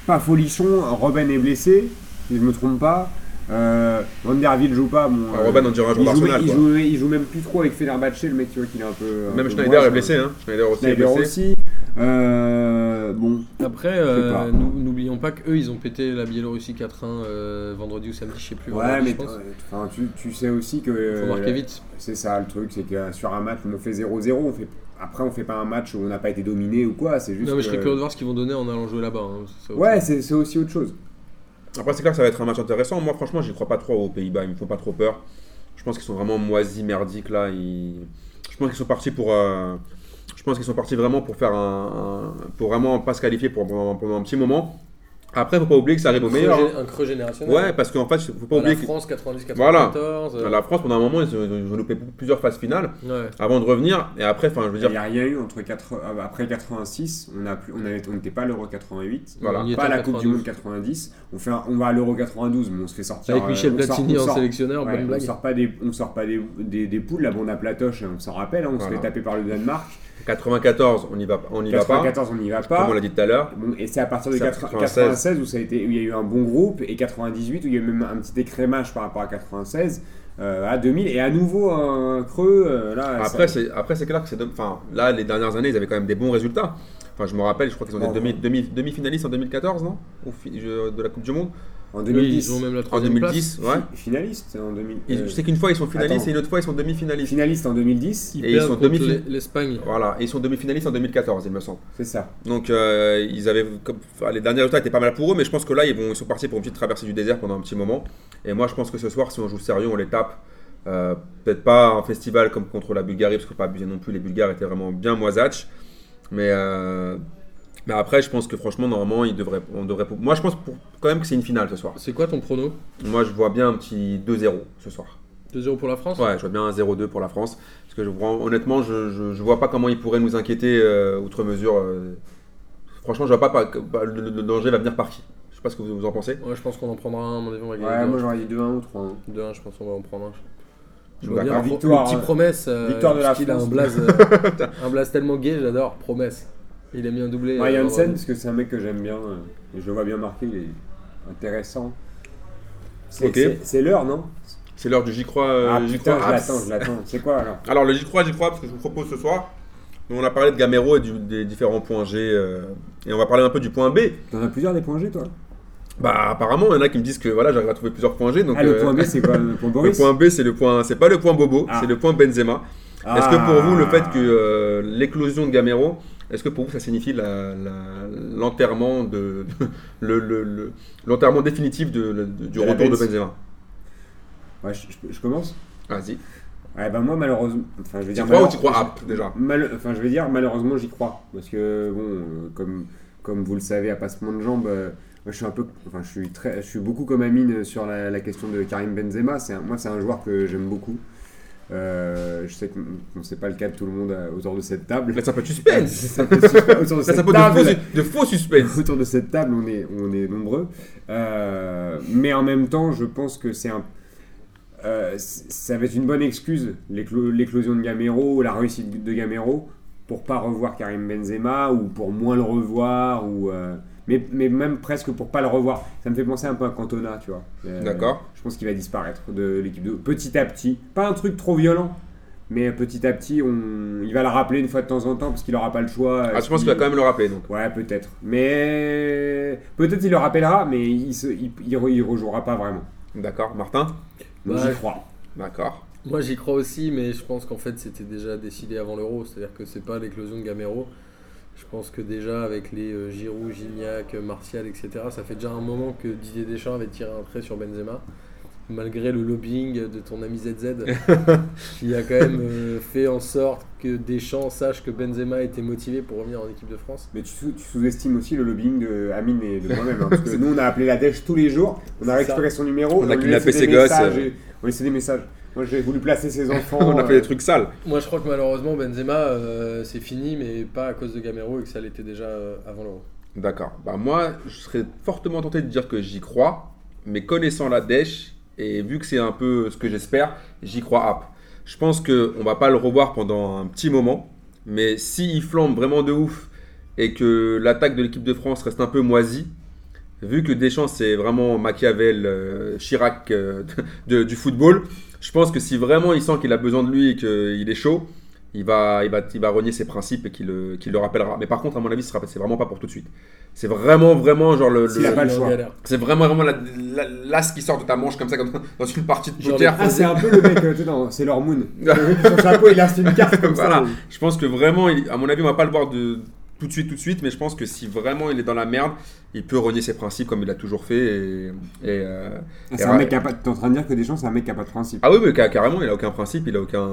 S2: pas folichon. Robben est blessé, si je me trompe pas. Euh, Van der Wiel joue pas. Bon,
S1: Ah, Robben, on dirait un
S2: il,
S1: joueur
S2: joue,
S1: d'Arsenal,
S2: il, joue, il joue même plus trop avec Fenerbahce, le mec, tu vois qu'il est un peu. un
S1: Même
S2: peu
S1: Schneider est blessé, hein. Schneider aussi est
S2: Schneider
S1: blessé.
S2: aussi. Euh, bon,
S3: Après, euh, n'oublions pas qu'eux ils ont pété la Biélorussie 4-1 euh, vendredi ou samedi, je sais plus.
S2: ouais,
S3: vendredi,
S2: mais
S3: je pense.
S2: t- enfin, tu, tu sais aussi que.
S3: Faut marquer vite.
S2: C'est ça le truc, c'est que sur un match, on fait 0-0, on fait... après on fait pas un match où on n'a pas été dominé ou quoi, c'est juste.
S3: Non, mais je serais
S2: que-
S3: curieux de voir ce qu'ils vont donner en allant jouer là-bas. hein.
S2: Ouais, c'est aussi autre chose.
S1: Après, c'est clair que ça va être un match intéressant. Moi, franchement, j'y crois pas trop aux Pays-Bas. Ils me font pas trop peur. Je pense qu'ils sont vraiment moisis, merdiques là. Ils- Je pense qu'ils sont partis pour. euh, Je pense qu'ils sont partis vraiment pour faire un, un- pour vraiment pas se qualifier pour pendant, un petit moment. Après, faut pas oublier que ça arrive au meilleur. hein.
S3: Un creux générationnel.
S1: Ouais, parce qu'en fait, faut pas
S3: la
S1: oublier que
S3: France 90-94.
S1: Voilà.
S3: euh,
S1: la France pendant un moment ils ont, ils ont loupé plusieurs phases finales
S3: Ouais.
S1: avant de revenir. Et après, enfin, je veux
S2: Il
S1: dire,
S2: n'y a rien eu entre 4... euh, après 86, on a plus- on on n'était pas à l'Euro 88,
S1: Voilà.
S3: On
S2: pas à la Coupe du
S3: 92.
S2: Monde 90. On, fait un- on va à l'Euro 92, mais on se fait sortir.
S3: Avec
S2: euh,
S3: Michel
S2: on
S3: Platini
S2: on
S3: en
S2: sort-
S3: sélectionneur,
S2: ouais,
S3: bonne
S2: on sort pas des, on sort pas des, des, des poules, la bonne à Platoche, on s'en rappelle, hein, on se fait taper par le Danemark.
S1: 94, on n'y va, on y va pas.
S2: 94, on n'y va
S1: Comme
S2: pas.
S1: on l'a dit tout à l'heure.
S2: Et c'est à partir de
S1: C'est à
S2: 80
S1: 96.
S2: 96 où, ça a été, où il y a eu un bon groupe, et 98 où il y a eu même un petit écrémage par rapport à 96, euh, à 2000, et à nouveau un creux. euh, là,
S1: Après,
S2: ça-
S1: c'est après c'est clair que c'est. de- Enfin, là, les dernières années, ils avaient quand même des bons résultats. Enfin, je me rappelle, je crois qu'ils ont été demi, demi, demi-finalistes en 2014, non? Au fi- je- De la Coupe du Monde?
S2: En
S3: Oui,
S2: 2010.
S3: ils ont même la
S1: En
S3: troisième
S1: 2010, ouais.
S2: Fi- Finaliste en 2000.
S1: Ils-
S2: euh,
S1: Je sais qu'une fois ils sont finalistes
S2: attends.
S1: et une autre fois ils sont demi-finalistes.
S2: finaliste en 2010,
S3: Ils
S1: Et ils sont
S3: l'E- l'Espagne.
S1: Voilà, et ils sont demi-finalistes en 2014, il me semble.
S2: c'est ça.
S1: Donc euh, ils avaient, comme- enfin, les derniers résultats étaient pas mal pour eux, mais je pense que là ils, vont, ils sont partis pour une petite traversée du désert pendant un petit moment. Et moi je pense que ce soir, si on joue sérieux, on les tape. Euh, Peut-être pas un festival comme contre la Bulgarie, parce qu'il faut pas abuser non plus. Les Bulgares étaient vraiment bien moisatch. Mais, euh, mais après, je pense que franchement, normalement, ils devraient, on devrait. Moi je pense pour- quand même que c'est une finale ce soir.
S3: C'est quoi ton prono?
S1: Moi je vois bien un petit 2-0 ce soir.
S3: 2-0 pour la France?
S1: Ouais, je vois bien un 0-2 pour la France. Parce que je, vois- honnêtement, je, je, je vois pas comment ils pourraient nous inquiéter euh, outre mesure. euh. Franchement, je vois pas, pas- pas- le, le danger va venir par qui. Je sais pas ce que vous, vous en pensez.
S3: Ouais, je pense qu'on en prendra un, à mon avis, on va
S2: Ouais, moi j'aurais dit 2-1 ou 3-1.
S3: 2-1, je pense qu'on va en prendre un. Je vois bien
S2: Victoire,
S3: le petit
S2: hein.
S3: promesse. euh,
S2: Victoire de la
S3: qu'il a un
S2: France.
S3: blaze, euh, un blaze tellement gay, j'adore. Promesse. Il a mis un doublé.
S2: Ouais,
S3: euh,
S2: Janssen, parce que c'est un mec que j'aime bien, euh, et je le vois bien marqué, il est intéressant. C'est
S1: Ok.
S2: c'est- c'est l'heure, non?
S1: C'est l'heure du j'y crois. euh,
S2: Ah
S1: j'y
S2: putain,
S1: crois
S2: je l'attends, je l'attends. C'est quoi alors?
S1: Alors, le j'y crois, j'y crois, parce que je vous propose ce soir. On a parlé de Gamero et du- des différents points G. euh, et on va parler un peu du point B.
S2: T'en as plusieurs des points G, toi?
S1: Bah, apparemment, il y en a qui me disent que voilà, j'arrive à trouver plusieurs points G. Donc,
S2: Ah, le
S1: euh,
S2: point B, c'est quoi Le point
S1: le point B, c'est le point. C'est pas le point Bobo,
S2: Ah.
S1: c'est le point Benzema. Est-ce que pour vous, le fait que euh, l'éclosion de Gamero, est-ce que pour vous ça signifie l'enterrement de le, le- le- l'enterrement définitif de, le- de- du retour de
S2: Benz.
S1: Benzema?
S2: Ouais, je, je- je commence
S1: Vas-y.
S2: Ouais, ben moi, malheureusement. Enfin, je vais
S1: Tu
S2: dire.
S1: crois ou tu crois App déjà?
S2: Mal- Enfin, je vais dire, malheureusement, j'y crois. Parce que, bon, euh, comme, comme vous le savez, à passement de jambes, euh, moi, je suis un peu. Enfin, je suis, très, je suis beaucoup comme Amine sur la, la question de Karim Benzema. C'est moi, c'est un joueur que j'aime beaucoup. Euh, je sais que bon, c'est pas le cas de tout le monde autour de cette table.
S1: Là, c'est un peu de suspense.
S2: Autour de cette table.
S1: de faux, de faux suspense.
S2: Autour de cette table, on est, on est nombreux. Euh, mais en même temps, je pense que c'est un. euh, ça va être une bonne excuse, l'éclo- l'éclosion de Gamero, la réussite de Gamero, pour pas revoir Karim Benzema ou pour moins le revoir, ou, mais, mais même presque pour pas le revoir. Ça me fait penser un peu à Cantona, tu vois. Euh,
S1: D'accord.
S2: Je pense qu'il va disparaître de l'équipe de petit à petit. Pas un truc trop violent, mais petit à petit, on... il va le rappeler une fois de temps en temps parce qu'il aura pas le choix.
S1: Ah, je pense qu'il va quand même le rappeler. Donc.
S2: Ouais, peut-être. Mais peut-être il le rappellera, mais il, se, il, il re- il rejouera pas vraiment.
S1: D'accord. Martin?
S2: Donc
S3: Ouais.
S2: j'y crois.
S1: D'accord.
S3: Moi j'y crois aussi, mais je pense qu'en fait c'était déjà décidé avant l'euro, c'est-à-dire que c'est pas l'éclosion de Gamero. Je pense que déjà avec les euh, Giroud, Gignac, euh, Martial, etc., ça fait déjà un moment que Didier Deschamps avait tiré un trait sur Benzema, malgré le lobbying de ton ami ZZ, qui a quand même euh, fait en sorte que Deschamps sache que Benzema était motivé pour revenir en équipe de France.
S2: Mais tu, sous- tu sous-estimes aussi le lobbying de Amine et de moi-même. hein, parce que nous, on a appelé la dèche tous les jours, on a récupéré son numéro,
S1: On a kidnappé ses gosses,
S2: messages
S1: euh.
S2: et- On laissait des messages. Moi, j'ai voulu placer ses enfants.
S1: On a fait
S2: euh,
S1: des trucs sales.
S3: Moi je crois que malheureusement Benzema euh, c'est fini, mais pas à cause de Gamero et que ça l'était déjà euh, avant l'euro.
S1: D'accord. Bah moi, je serais fortement tenté de dire que j'y crois, mais connaissant la dèche et vu que c'est un peu ce que j'espère, j'y crois app. Je pense que on va pas le revoir pendant un petit moment, mais s'il flambe vraiment de ouf et que l'attaque de l'équipe de France reste un peu moisie, vu que Deschamps c'est vraiment Machiavel, euh, Chirac euh, de- du football, je pense que si vraiment il sent qu'il a besoin de lui et qu'il est chaud, il va, il, va, il va renier ses principes et qu'il le, qu'il le rappellera. Mais par contre, à mon avis, ce sera- c'est vraiment pas pour tout de suite. C'est vraiment, vraiment genre le. Le-
S2: pas le
S3: Il est en
S2: choix.
S3: galère.
S1: c'est vraiment, vraiment la- la- l'as qui sort de ta manche comme ça, comme dans une partie de poker.
S2: Ah, c'est un peu le mec, euh, dans Sailor Moon. Le mec, Son chapeau, il lance une carte comme
S1: Voilà.
S2: ça.
S1: Je pense que vraiment, il- à mon avis, on va pas le voir de tout de suite, tout de suite, mais je pense que si vraiment il est dans la merde, il peut renier ses principes comme il a toujours fait. Et, et, euh,
S2: Ah, C'est
S1: Et
S2: un
S1: ouais.
S2: mec qui a pas. T'es en train de dire que Deschamps, c'est un mec qui a pas de principe.
S1: Ah oui, mais ca- carrément, il a aucun principe, il a aucun.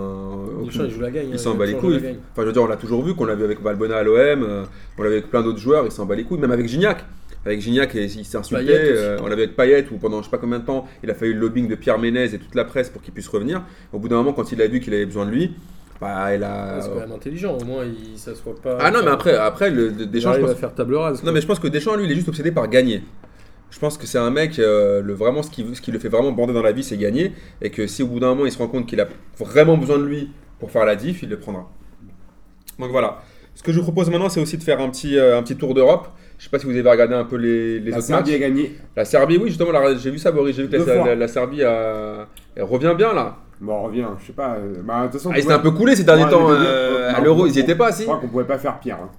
S3: Deschamps, il joue la gagne.
S1: Il s'en bat les couilles.
S3: la.
S1: Enfin, je veux dire, on l'a toujours vu, qu'on l'a vu avec Valbona à l'OM, euh, on l'a vu avec plein d'autres joueurs, il s'en bat les couilles, même avec Gignac. Avec Gignac, il il s'est insulté. Euh, on l'avait avec Payet, où pendant je sais pas combien de temps, il a fallu le lobbying de Pierre Ménez et toute la presse pour qu'il puisse revenir. Au bout d'un moment, quand il a vu qu'il avait besoin de lui, bah, il a.
S3: C'est quand même intelligent, au moins il s'assoit pas.
S1: Ah non, mais après, après le,
S3: il
S1: Deschamps, pense-
S3: à faire table rase.
S1: Non, mais je pense que Deschamps, lui, il est juste obsédé par gagner. Je pense que c'est un mec, euh, le, vraiment, ce qui, ce qui le fait vraiment bander dans la vie, c'est gagner. Et que si au bout d'un moment, il se rend compte qu'il a vraiment besoin de lui pour faire la diff, il le prendra. Donc voilà. Ce que je vous propose maintenant, c'est aussi de faire un petit, euh, un petit tour d'Europe. Je sais pas si vous avez regardé un peu les, les
S2: La
S1: autres
S2: Serbie
S1: matchs.
S2: a gagné.
S1: La Serbie, oui, justement, la- j'ai vu ça, Boris. J'ai vu que la, la- la Serbie a- elle revient bien là.
S2: Bon, on revient, je sais pas. euh, Bah, de toute façon,
S1: Ah, ils étaient un peu coulés ces derniers
S2: Ouais,
S1: temps. euh, à l'Euro, ils y étaient pas,
S2: Je
S1: si
S2: crois qu'on pouvait pas faire pire. hein.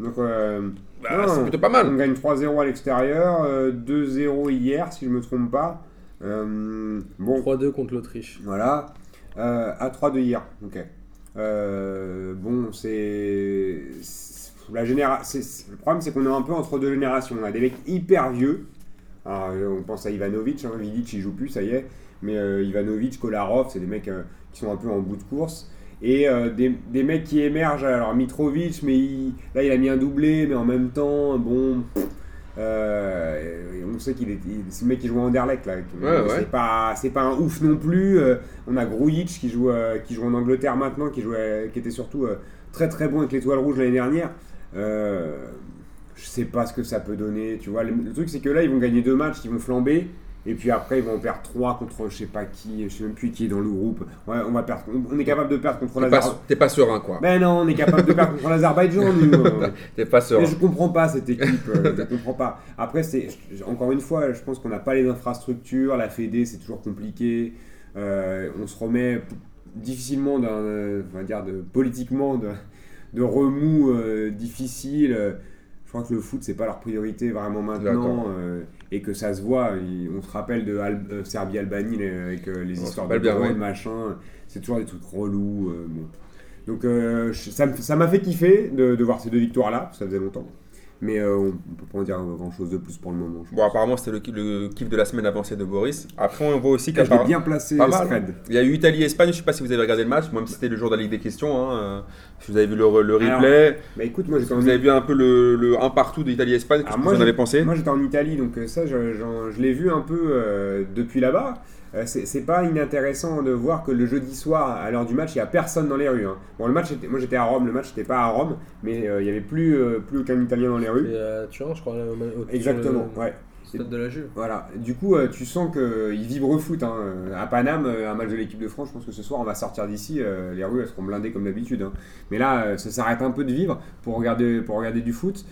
S2: Donc, euh,
S1: Bah, C'est plutôt pas mal.
S2: on gagne 3-0 à l'extérieur, euh, 2-0 hier, si je me trompe pas. Euh, bon,
S3: 3-2 contre l'Autriche.
S2: Voilà. Euh, à 3 de hier. Ok. Euh, bon, c'est. La généra... Le problème, c'est qu'on est un peu entre deux générations. On a des mecs hyper vieux. Alors, euh, on pense à Ivanovic. Hein. Vidic, il joue plus, ça y est. Mais euh, Ivanovic, Kolarov, c'est des mecs euh, qui sont un peu en bout de course. Et euh, des, des mecs qui émergent. Alors, Mitrovic, mais il- là, il a mis un doublé, mais en même temps, bon. pff, euh, on sait qu'il est, c'est le mec qui joue à Anderlecht là.
S1: Ouais, ouais.
S2: C'est pas, c'est pas un ouf non plus. Euh, on a Grujic qui joue, euh, qui joue en Angleterre maintenant, qui jouait, qui était surtout très très bon avec l'étoile rouge l'année dernière. Je sais pas ce que ça peut donner. Tu vois, le, le truc c'est que là ils vont gagner deux matchs, ils vont flamber. Et puis après, ils vont perdre trois contre je sais pas qui, je sais même plus qui est dans le groupe. Ouais, on va perdre. On, on est capable de perdre contre l'Azerbaïdjan.
S1: t'es pas serein, quoi.
S2: Ben non, on est capable de perdre contre l'Azerbaïdjan, nous.
S1: T'es pas serein.
S2: Mais je comprends pas cette équipe, euh, je comprends pas. Après, c'est encore une fois, je pense qu'on n'a pas les infrastructures, la Fédé, c'est toujours compliqué. Euh, on se remet difficilement d'un, euh, on va dire de politiquement de, de remous euh, difficiles. Crois que le foot c'est pas leur priorité vraiment maintenant euh, et que ça se voit. Il- on se rappelle de Al- euh, Serbie-Albanie les- avec euh, les
S1: On
S2: histoires de
S1: bien,
S2: machin. C'est toujours des trucs relous. euh, bon. Donc euh, ça m'a fait kiffer de, de voir ces deux victoires-là, ça faisait longtemps. Mais euh, on ne peut pas en dire grand-chose de plus pour le moment.
S1: Bon, apparemment, c'était le, ki- le kiff de la semaine avancée de Boris. Après, on voit aussi
S2: l'ai
S1: qu'apparemment.
S2: bien placé,
S1: Pas mal.
S2: Fred.
S1: Il y a eu Italie-Espagne, je sais pas si vous avez regardé le match, même si c'était le jour de la Ligue des questions. hein, euh, si vous avez vu le, le
S2: Alors,
S1: replay,
S2: Bah écoute, moi
S1: si vous avez vu un peu le, le 1 partout d'Italie-Espagne, qu'est-ce
S2: Ah,
S1: que vous en avez pensé?
S2: moi, j'étais en Italie, donc euh, ça je, je l'ai vu un peu euh, depuis là-bas. Euh, c'est pas inintéressant de voir que le jeudi soir, à l'heure du match, il n'y a personne dans les rues. hein. Bon, le match, était- moi j'étais à Rome, le match n'était pas à Rome, mais euh, il n'y avait plus, euh, plus aucun Italien dans les rues.
S3: Et à Turin, je crois. là, au-
S2: Exactement,
S3: le
S2: ouais.
S3: De la Juve.
S2: Voilà, du coup, euh, tu sens qu'ils vibrent foot. hein. Euh, À Paname, euh, un match de l'équipe de France, je pense que ce soir, on va sortir d'ici. euh, les rues, elles seront blindées comme d'habitude. hein. Mais là, euh, ça s'arrête un peu de vivre pour regarder, pour regarder du foot.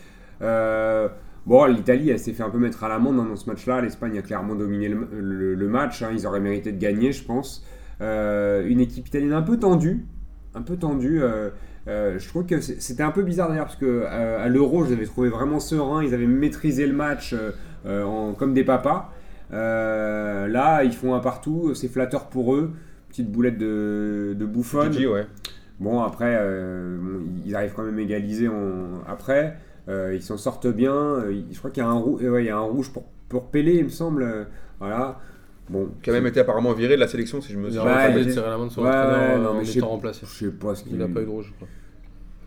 S2: Bon, l'Italie, elle s'est fait un peu mettre à l'amende hein, dans ce match-là. L'Espagne a clairement dominé le, le- le match. hein. Ils auraient mérité de gagner, je pense. Euh, une équipe italienne un peu tendue. Un peu tendue. euh, euh, je trouve que c'était un peu bizarre d'ailleurs parce que à l'Euro, je les avais trouvés vraiment sereins. Ils avaient maîtrisé le match en- comme des papas. Là, ils font un partout. C'est flatteur pour eux. Petite boulette de, de bouffonne.
S1: Ouais.
S2: Bon, après, bon, ils arrivent quand même à égaliser en- après. Euh, ils s'en sortent bien. Euh, Je crois qu'il y a un, rou- euh, ouais, il y a un rouge pour, pour Pelé, il me semble. Voilà. Bon.
S1: Qui a même été apparemment viré de la sélection, si je me
S3: Il
S1: souviens.
S3: a
S2: Bah,
S3: refusé
S2: il-
S3: de serrer la main de son
S2: Ouais,
S3: entraîneur en étant remplacé.
S2: Je sais pas ce qu'il
S3: Il n'a pas eu de rouge, je crois.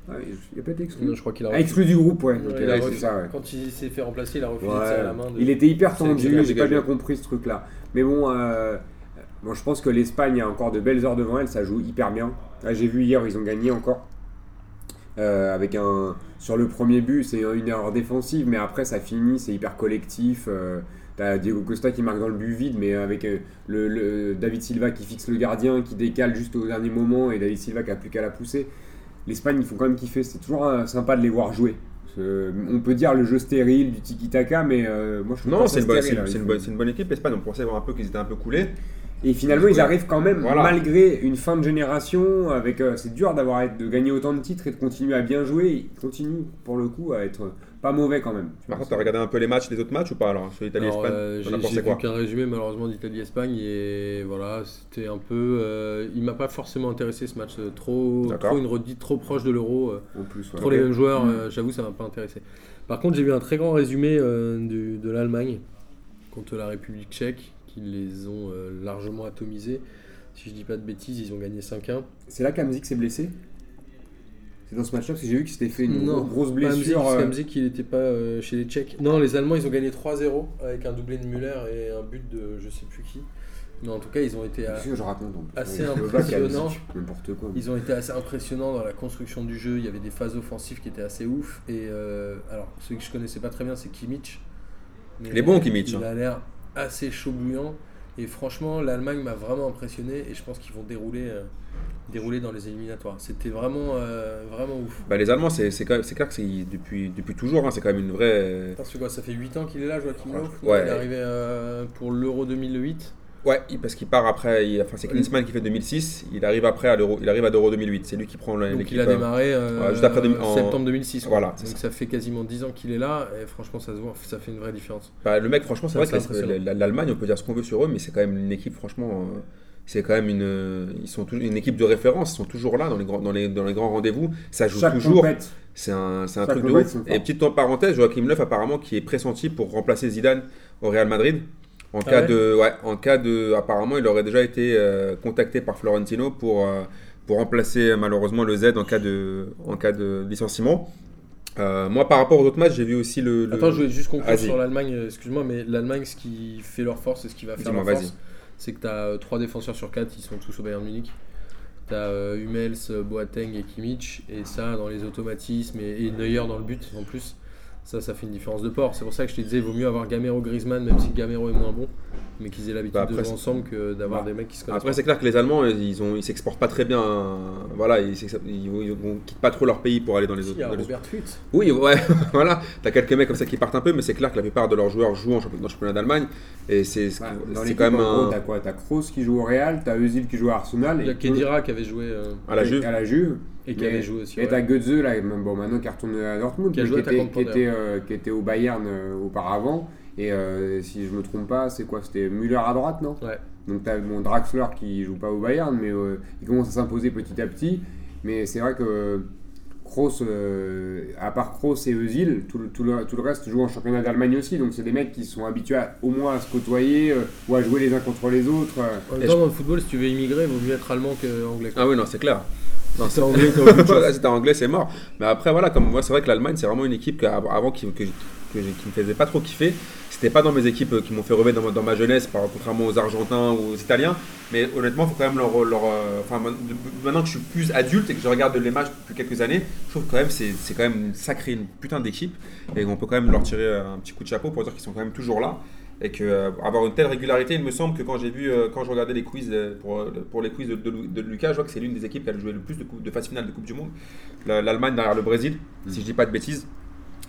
S2: Ah, il a pas été exclu.
S3: Non, je crois qu'il a
S2: Ah, exclu du groupe, ouais.
S3: Ouais,
S2: Ok,
S3: il a
S2: là, c'est
S3: refusé.
S2: ça, ouais.
S3: Quand il s'est fait remplacer, il a refusé de serrer la main. de-
S2: Il était hyper tendu, j'ai pas bien compris ce truc-là. Mais bon, euh, bon, je pense que l'Espagne a encore de belles heures devant elle, ça joue hyper bien. Là, J'ai vu hier, ils ont gagné encore. Euh, avec un sur le premier but, c'est une erreur défensive, mais après ça finit, c'est hyper collectif. Euh, T'as Diego Costa qui marque dans le but vide, mais avec euh, le, le- David Silva qui fixe le gardien, qui décale juste au dernier moment, et David Silva qui a plus qu'à la pousser. L'Espagne, ils font quand même kiffer. C'est toujours sympa de les voir jouer. On peut dire le jeu stérile du tiki-taka, mais moi je trouve
S1: Non, c'est une, bonne-
S2: hein.
S1: c'est une bonne- une bonne équipe, l'Espagne. On pensait voir un peu qu'ils étaient un peu coulés.
S2: Et finalement, ils arrivent quand même,
S1: Voilà.
S2: malgré une fin de génération, avec euh, c'est dur d'avoir de gagner autant de titres et de continuer à bien jouer. Ils continuent pour le coup à être pas mauvais quand même.
S1: Par contre, t'as regardé un peu les matchs, les autres matchs ou pas alors Sur l'Italie-Espagne
S3: euh,
S1: as
S3: j'ai vu qu'un résumé malheureusement d'Italie-Espagne et voilà, c'était un peu. euh, il m'a pas forcément intéressé ce match, trop, trop une redite trop proche de l'euro, euh,
S2: En plus, ouais.
S3: trop les mêmes joueurs,
S2: Mm.
S3: euh, j'avoue ça m'a pas intéressé. Par contre j'ai vu un très grand résumé euh, du- de l'Allemagne contre la République tchèque qui les ont euh, largement atomisés. Si je dis pas de bêtises, ils ont gagné 5-1.
S2: C'est là qu'Amzik s'est blessé C'est dans ce match-là parce que j'ai vu qu'il s'était fait une
S3: Non,
S2: grosse
S3: Hamzik,
S2: blessure.
S3: parce
S2: euh,
S3: il n'était pas euh, chez les Tchèques. Non, les Allemands, ils ont gagné 3-0 avec un doublé de Müller et un but de je sais plus qui. Mais en tout cas, ils ont été, à-
S2: je raconte
S3: assez
S2: Je veux pas
S3: impressionnant.
S2: qu'Hamzik, N'importe quoi.
S3: ils ont été assez impressionnants dans la construction du jeu. Il y avait des phases offensives qui étaient assez ouf. Et euh, alors, celui que je connaissais pas très bien, c'est Kimmich. Mais
S1: Il est bon, Kimmich,
S3: Il
S1: hein.
S3: a l'air assez chaud bouillant. Et franchement, l'Allemagne m'a vraiment impressionné. Et je pense qu'ils vont dérouler, euh, dérouler dans les éliminatoires. C'était vraiment, euh, vraiment ouf.
S1: Bah, les Allemands, c'est c'est quand même- c'est clair que c'est depuis, depuis toujours, hein, c'est quand même une vraie.
S3: Parce que quoi, ça fait 8 ans qu'il est là, Joachim Löw?
S1: Ouais.
S3: Il est arrivé euh, pour l'Euro 2008.
S1: Ouais, parce qu'il part après. il- Enfin, c'est Klinsmann qui fait 2006. Il arrive après à l'Euro. Il arrive à l'Euro 2008. C'est lui qui prend la-
S3: Donc
S1: l'équipe.
S3: il a
S1: euh,
S3: démarré euh,
S1: ouais, juste après en-
S3: septembre 2006. quoi.
S1: Voilà,
S3: Donc ça. fait quasiment 10 ans qu'il est là. Et franchement, ça se voit, ça fait une vraie différence.
S1: Bah, le mec, franchement, c'est vrai que l'Allemagne, on peut dire ce qu'on veut sur eux, mais c'est quand même une équipe, franchement, euh, c'est quand même une, ils sont une équipe de référence. Ils sont toujours là dans les grands, dans les, dans les grands rendez-vous. Ça joue
S2: Chaque
S1: toujours.
S2: compète,
S1: C'est un, c'est un truc de ouf. Et petite parenthèse, Joachim Löw apparemment qui est pressenti pour remplacer Zidane au Real Madrid. En
S3: Ah
S1: cas
S3: ouais
S1: de, ouais, en cas de, apparemment, il aurait déjà été euh, contacté par Florentino pour euh, pour remplacer malheureusement le Z en cas de, en cas de licenciement. Euh, moi, par rapport aux autres matchs, j'ai vu aussi le. le-
S3: Attends, je voulais juste conclure sur l'Allemagne. Excuse-moi, mais l'Allemagne, ce qui fait leur force et ce qui va faire leur force, c'est que tu as 3 défenseurs sur 4, ils sont tous au Bayern Munich. Tu as Hummels, Boateng et Kimmich. Et ça, dans les automatismes et, et Neuer dans le but en plus. Ça, ça fait une différence de port. C'est pour ça que je te disais, il vaut mieux avoir Gamero Griezmann, même si Gamero est moins bon, mais qu'ils aient l'habitude
S1: Bah,
S3: de jouer ensemble que d'avoir
S1: bah,
S3: des mecs qui se connaissent.
S1: Après, c'est clair que les Allemands, ils ont, ils s'exportent pas très bien. Voilà, ils, ils, quittent pas trop leur pays pour aller dans les
S3: pas.
S1: autres.
S3: Il y a
S1: les-
S3: Robert Fuit.
S1: Oui, ouais, voilà. T'as quelques mecs comme ça qui partent un peu, mais c'est clair que la plupart de leurs joueurs jouent en championnat, dans le championnat d'Allemagne. Et c'est
S2: l'équipe,
S1: quand même un.
S2: t'as quoi T'as Kroos qui joue au Real, t'as Özil qui joue à Arsenal.
S3: Il y a Kedira qui avait joué euh,
S1: À la Juve.
S2: À la Juve.
S3: Et qui avait joué aussi.
S2: Et
S3: ouais.
S2: t'as Götze, là, même- bon, maintenant qui retourne à Dortmund,
S3: Qui a joué
S2: qui, était, qui, était, euh, qui était au Bayern euh, auparavant. Et euh, si je me trompe pas, c'est quoi? C'était Müller à droite, non?
S3: Ouais.
S2: Donc t'as mon Draxler qui joue pas au Bayern, mais euh, il commence à s'imposer petit à petit. Mais c'est vrai que Kroos, euh, à part Kroos et Özil, tout le, tout, le, tout le reste joue en championnat d'Allemagne aussi. Donc c'est des mecs qui sont habitués à- au moins à se côtoyer euh, ou à jouer les uns contre les autres. euh.
S3: En
S1: Et
S3: même temps,
S1: je-
S3: dans le football, si tu veux immigrer, il vaut mieux être allemand qu'anglais.
S1: Ah oui, non, c'est clair. Non,
S3: c'est anglais,
S1: t'es anglais, c'est mort. Mais après, voilà, comme moi, c'est vrai que l'Allemagne, c'est vraiment une équipe qu'avant, avant qui, que- que qui me faisait pas trop kiffer. C'était pas dans mes équipes euh, qui m'ont fait rêver dans, ma- dans ma jeunesse, par, contrairement aux Argentins ou aux Italiens. Mais honnêtement, il faut quand même leur. leur, euh, enfin, de- maintenant que je suis plus adulte et que je regarde les matchs depuis quelques années, je trouve que quand même c'est c'est quand même une sacrée, une putain d'équipe. Et on peut quand même leur tirer euh, un petit coup de chapeau pour dire qu'ils sont quand même toujours là. Et que euh, avoir une telle régularité, il me semble que quand j'ai vu, euh, quand je regardais les quiz euh, pour, pour les quiz de, de, de Lucas, je vois que c'est l'une des équipes qui a joué le plus de, coupe- de phase finale de Coupe du Monde. La- L'Allemagne derrière le Brésil, si je dis pas de bêtises.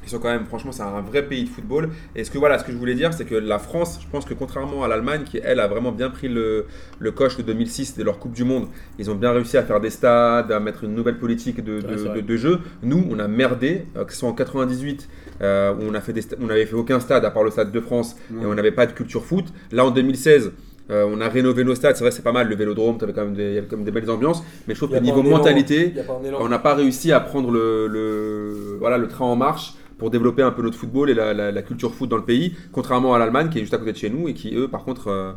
S1: Ils sont quand même, franchement, c'est un vrai pays de football. Et ce que voilà, ce que je voulais dire, c'est que la France, je pense que contrairement à l'Allemagne, qui elle a vraiment bien pris le, le coche de 2006 de leur Coupe du Monde, ils ont bien réussi à faire des stades, à mettre une nouvelle politique de, de-
S3: Ouais,
S1: jeu. Nous, on a merdé, que ce soit en 98, euh, on a fait des sta- on n'avait fait aucun stade à part le stade de France, et on n'avait pas de culture foot. Là, en 2016. euh, on a rénové nos stades, c'est vrai, c'est pas mal. Le Vélodrome, quand même des, il y avait quand même des belles ambiances, mais je trouve que niveau
S3: élan,
S1: mentalité, on n'a pas réussi à prendre le, le- voilà, le train en marche pour développer un peu notre football et la, la- la culture foot dans le pays, contrairement à l'Allemagne qui est juste à côté de chez nous et qui, eux, par contre, euh,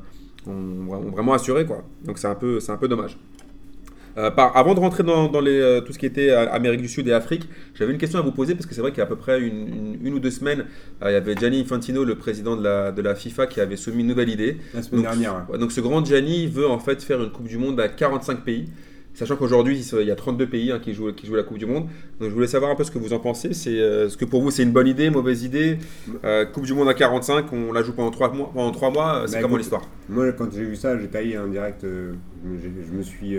S1: ont, ont vraiment assuré. Quoi. Donc c'est un peu, un peu dommage. Euh, par- avant de rentrer dans, dans les, euh, tout ce qui était euh, Amérique du Sud et Afrique, j'avais une question à vous poser parce que c'est vrai qu'il y a à peu près une, une- une ou deux semaines, euh, il y avait Gianni Infantino, le président de la, de la FIFA, qui avait soumis une nouvelle idée.
S2: La semaine
S1: Donc,
S2: dernière. ouais.
S1: Donc ce grand Gianni veut en fait faire une Coupe du Monde à 45 pays, sachant qu'aujourd'hui il y a 32 pays hein, qui, jouent, qui jouent la Coupe du Monde. Donc je voulais savoir un peu ce que vous en pensez. C'est ce que pour vous c'est une bonne idée, mauvaise idée? Coupe du Monde à 45, on la joue pendant 3 mois. Pendant 3 mois, c'est
S2: Bah,
S1: comment l'histoire?
S2: Moi, quand j'ai vu ça, j'ai taillé un direct. je me suis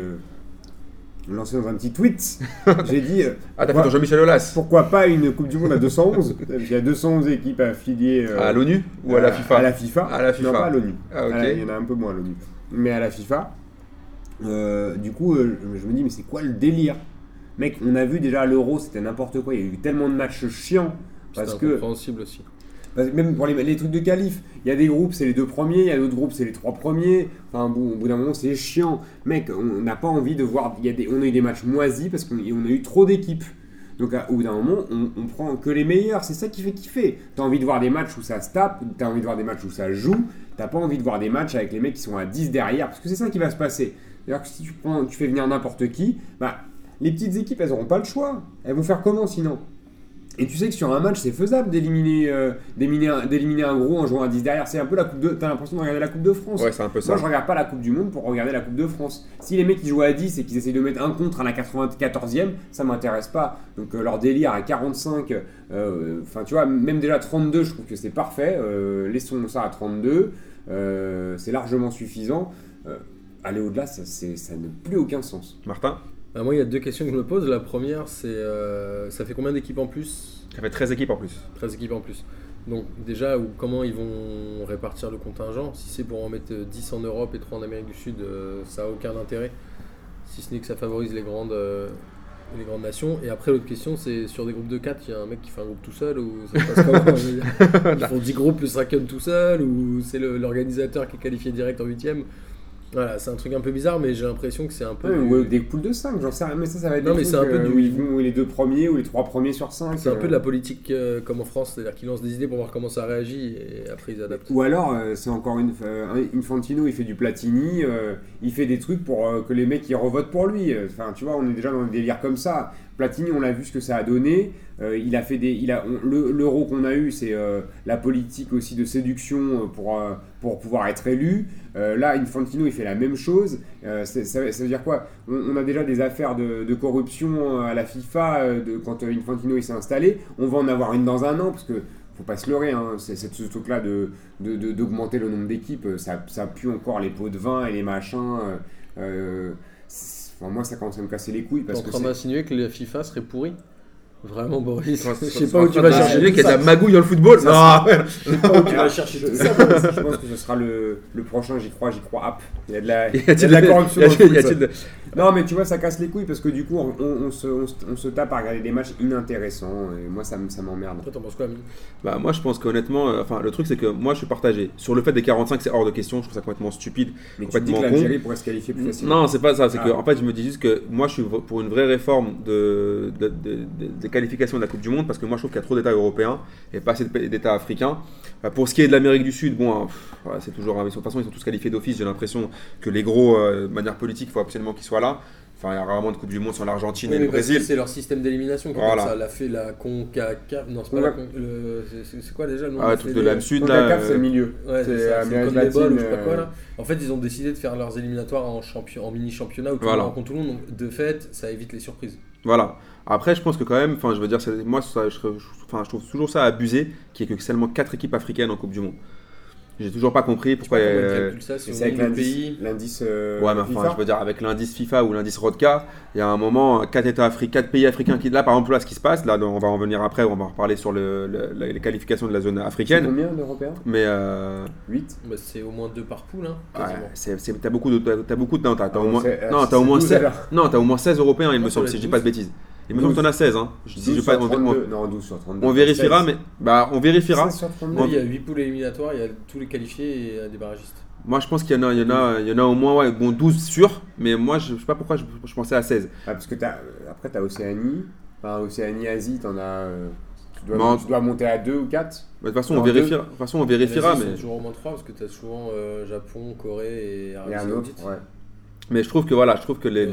S2: euh, lancé dans un petit tweet. j'ai dit. euh,
S1: Ah t'as fait
S2: pourquoi,
S1: ton Jean-Michel Aulas
S2: pourquoi pas une Coupe du Monde à 211 Il y a 211 équipes affiliées. euh,
S1: À l'ONU ou à la FIFA
S2: À la FIFA.
S1: À la FIFA.
S2: Non, pas à l'ONU.
S1: Ah,
S2: la- Il y en a un peu moins à l'ONU. Mais à la FIFA. euh, du coup, euh, je me dis, mais c'est quoi le délire? Mec, on a vu déjà à l'Euro, c'était n'importe quoi. Il y a eu tellement de matchs chiants. Parce
S3: C'est
S2: que
S3: incompréhensible aussi.
S2: Même pour les, trucs de qualif, il y a des groupes, c'est les deux premiers, il y a d'autres groupes, c'est les trois premiers. Enfin, au bout d'un moment, c'est chiant. Mec, on n'a pas envie de voir. Y a des, on a eu des matchs moisis parce qu'on on a eu trop d'équipes. Donc, au bout d'un moment, on, prend que les meilleurs. C'est ça qui fait kiffer. T'as envie de voir des matchs où ça se tape, t'as envie de voir des matchs où ça joue. T'as pas envie de voir des matchs avec les mecs qui sont à 10 derrière parce que c'est ça qui va se passer. Que si tu, prends, tu fais venir n'importe qui, bah, les petites équipes, elles n'auront pas le choix. Elles vont faire comment sinon? Et tu sais que sur un match, c'est faisable d'éliminer euh, d'éliminer un, d'éliminer un gros en jouant à 10 derrière. C'est un peu la Coupe de. T'as l'impression de regarder la Coupe de France.
S1: Ouais, c'est un peu ça.
S2: Moi, je regarde pas la Coupe du Monde pour regarder la Coupe de France. Si les mecs qui jouent à 10 et qu'ils essayent de mettre un contre à la 94e, ça m'intéresse pas. Donc euh, leur délire à 45, euh, enfin tu vois, même déjà 32, je trouve que c'est parfait. Laissons ça à 32, euh, c'est largement suffisant. Aller au-delà, ça, c'est- ça n'a plus aucun sens.
S1: Martin?
S3: Bah, moi, il y a deux questions que je me pose. La première, c'est euh, ça fait combien d'équipes en plus?
S1: Ça fait 13 équipes en plus.
S3: 13 équipes en plus. Donc déjà, ou comment ils vont répartir le contingent? Si c'est pour en mettre euh, 10 en Europe et 3 en Amérique du Sud, euh, ça n'a aucun intérêt. Si ce n'est que ça favorise les grandes, euh, les grandes nations. Et après, l'autre question, c'est sur des groupes de 4, il y a un mec qui fait un groupe tout seul ou ça se passe comment? Ils font 10 groupes plus Raken tout seul ou c'est le- l'organisateur qui est qualifié direct en 8ème Voilà, c'est un truc un peu bizarre, mais j'ai l'impression que c'est un peu...
S2: Ouais, ou des poules de 5, j'en sais rien, mais ça, ça va être
S3: Non,
S2: des
S3: mais c'est un peu
S2: euh,
S3: du-
S2: où ils vont où les deux premiers ou les trois premiers sur 5.
S3: C'est un peu de la politique euh, comme en France, c'est-à-dire qu'ils lancent des idées pour voir comment ça réagit et après ils adaptent.
S2: Ou alors, euh, c'est encore une, euh, un- Infantino, il fait du Platini, euh, il fait des trucs pour euh, que les mecs ils revotent pour lui. Enfin, tu vois, on est déjà dans des délires comme ça. Platini, on a vu ce que ça a donné. Euh, il a fait des, il a, l'euro qu'on a eu, c'est euh, la politique aussi de séduction euh, pour pouvoir être élu. Là, Infantino, il fait la même chose. Ça, veut dire quoi? On, a déjà des affaires de, corruption à la FIFA de, quand Infantino il s'est installé. On va en avoir une dans un an parce que faut pas se leurrer, hein, c'est ce truc-là de d'augmenter le nombre d'équipes, ça, ça pue encore les pots de vin et les machins. Enfin, moi, ça commence à me casser les couilles parce
S3: en
S2: que
S3: train d'insinuer que la FIFA serait pourrie Vraiment, Boris
S1: Je
S3: sais pas où tu vas chercher
S1: qu'il y a de la magouille dans le football. Non,
S3: Je sais pas où tu vas chercher
S2: je,
S3: tout
S2: je-
S3: ça.
S2: je pense que ce sera le, le prochain J'y crois, J'y crois app. Il y a de la, il y
S1: Y
S2: a de
S1: a-t-il
S2: la
S1: de-
S2: corruption. Non, mais tu vois, ça casse les couilles parce que du coup, on, on- on se, on se- on se tape à regarder des matchs inintéressants et moi, ça, ça m'emmerde.
S3: Toi, t'en penses quoi, Amine?
S1: Bah, moi, je pense qu'honnêtement, euh, enfin, le truc, c'est que moi, je suis partagé. Sur le fait des 45, c'est hors de question. Je trouve ça complètement stupide.
S2: Mais tu te dis que
S1: Complètement
S2: l'Algérie pourrait se qualifier plus facilement.
S1: Non, c'est pas ça. C'est
S2: Ah.
S1: que, en fait, je me dis juste que moi, je suis pour une vraie réforme de, de- de- de- des qualifications de la Coupe du Monde parce que moi, je trouve qu'il y a trop d'États européens et pas assez d'États africains. Euh, Pour ce qui est de l'Amérique du Sud, bon, hein, c'est toujours. De toute façon, ils sont tous qualifiés d'office. J'ai l'impression que les gros, euh, de manière politique, il faut absolument qu'ils soient Enfin, il y a rarement de Coupe du Monde sans l'Argentine
S3: Oui,
S1: et le Brésil.
S3: c'est leur système d'élimination.
S1: Voilà.
S3: Ça l'a fait la CONCACAF. Non, c'est pas
S2: Ouais.
S3: la Con- le- c'est- quoi déjà le nom
S1: Ah, truc de l'âme sud,
S2: c'est
S1: euh,
S2: le milieu.
S3: Ouais,
S2: C'est
S3: comme les bols ou je sais pas quoi
S2: euh,
S3: là. En fait, ils ont décidé de faire leurs éliminatoires en, champion, en mini-championnat où tout le
S1: Voilà.
S3: monde rencontre tout le monde. Donc, de fait, ça évite les surprises.
S1: Voilà. Après, je pense que quand même, enfin, je veux dire, c'est- moi, ça, je, je trouve toujours ça abusé qu'il n'y ait que seulement 4 équipes africaines en Coupe du Monde. J'ai toujours pas compris pourquoi.
S3: ils
S1: euh,
S3: ça, au
S2: c'est avec l'indice, euh,
S1: Ouais, mais enfin,
S2: FIFA.
S1: je veux dire, avec l'indice FIFA ou l'indice Rodka, il y a un moment, 4 États africains, 4 pays africains qui. Là, par exemple, là, ce qui se passe, là, on va en venir après, on va en reparler sur le, les qualifications de la zone
S2: C'est
S1: africaine.
S2: combien d'Européens?
S1: Mais. euh,
S2: 8
S3: Bah, c'est au moins deux par poule, hein,
S1: ouais,
S3: quasiment.
S1: c'est- c'est- t'as beaucoup de. T'as, t'as beaucoup de. Non, t'as, t'as
S2: Ah,
S1: au moins, non, t'as au moins
S2: 12
S1: 16.
S2: alors.
S1: Non, t'as au moins 16 Européens, il
S3: Non,
S1: me
S3: ça
S1: semble, si je dis pas de
S3: 12.
S1: bêtises. Il me semble que t'en as 16, hein. Je dis,
S2: 12
S1: je pas- on- on-
S2: 32. Non, 12 sur 32.
S1: on vérifiera,
S2: 16.
S1: mais. Bah, on vérifiera.
S2: 16 sur 32.
S3: Là, il y a 8 poules éliminatoires, il y a tous les qualifiés et des barragistes.
S1: Moi, je pense qu'il y en a, il y en a, il y en a au moins ouais, bon, 12 sûrs, mais moi, je, je sais pas pourquoi je, je pensais à 16.
S2: Ah, parce que t'as, euh, après, tu as Océanie. Enfin, Océanie, Asie, tu en as. euh, tu, dois,
S1: en-
S2: tu dois monter à 2 ou 4.
S1: Bah, De toute façon, on vérifiera. De toute façon, on vérifiera, mais,
S3: toujours au moins 3 parce que tu as souvent euh, Japon, Corée et Arabie
S2: Et un autre.
S3: Saoudite.
S2: Ouais.
S1: Mais je trouve que voilà, je trouve que les,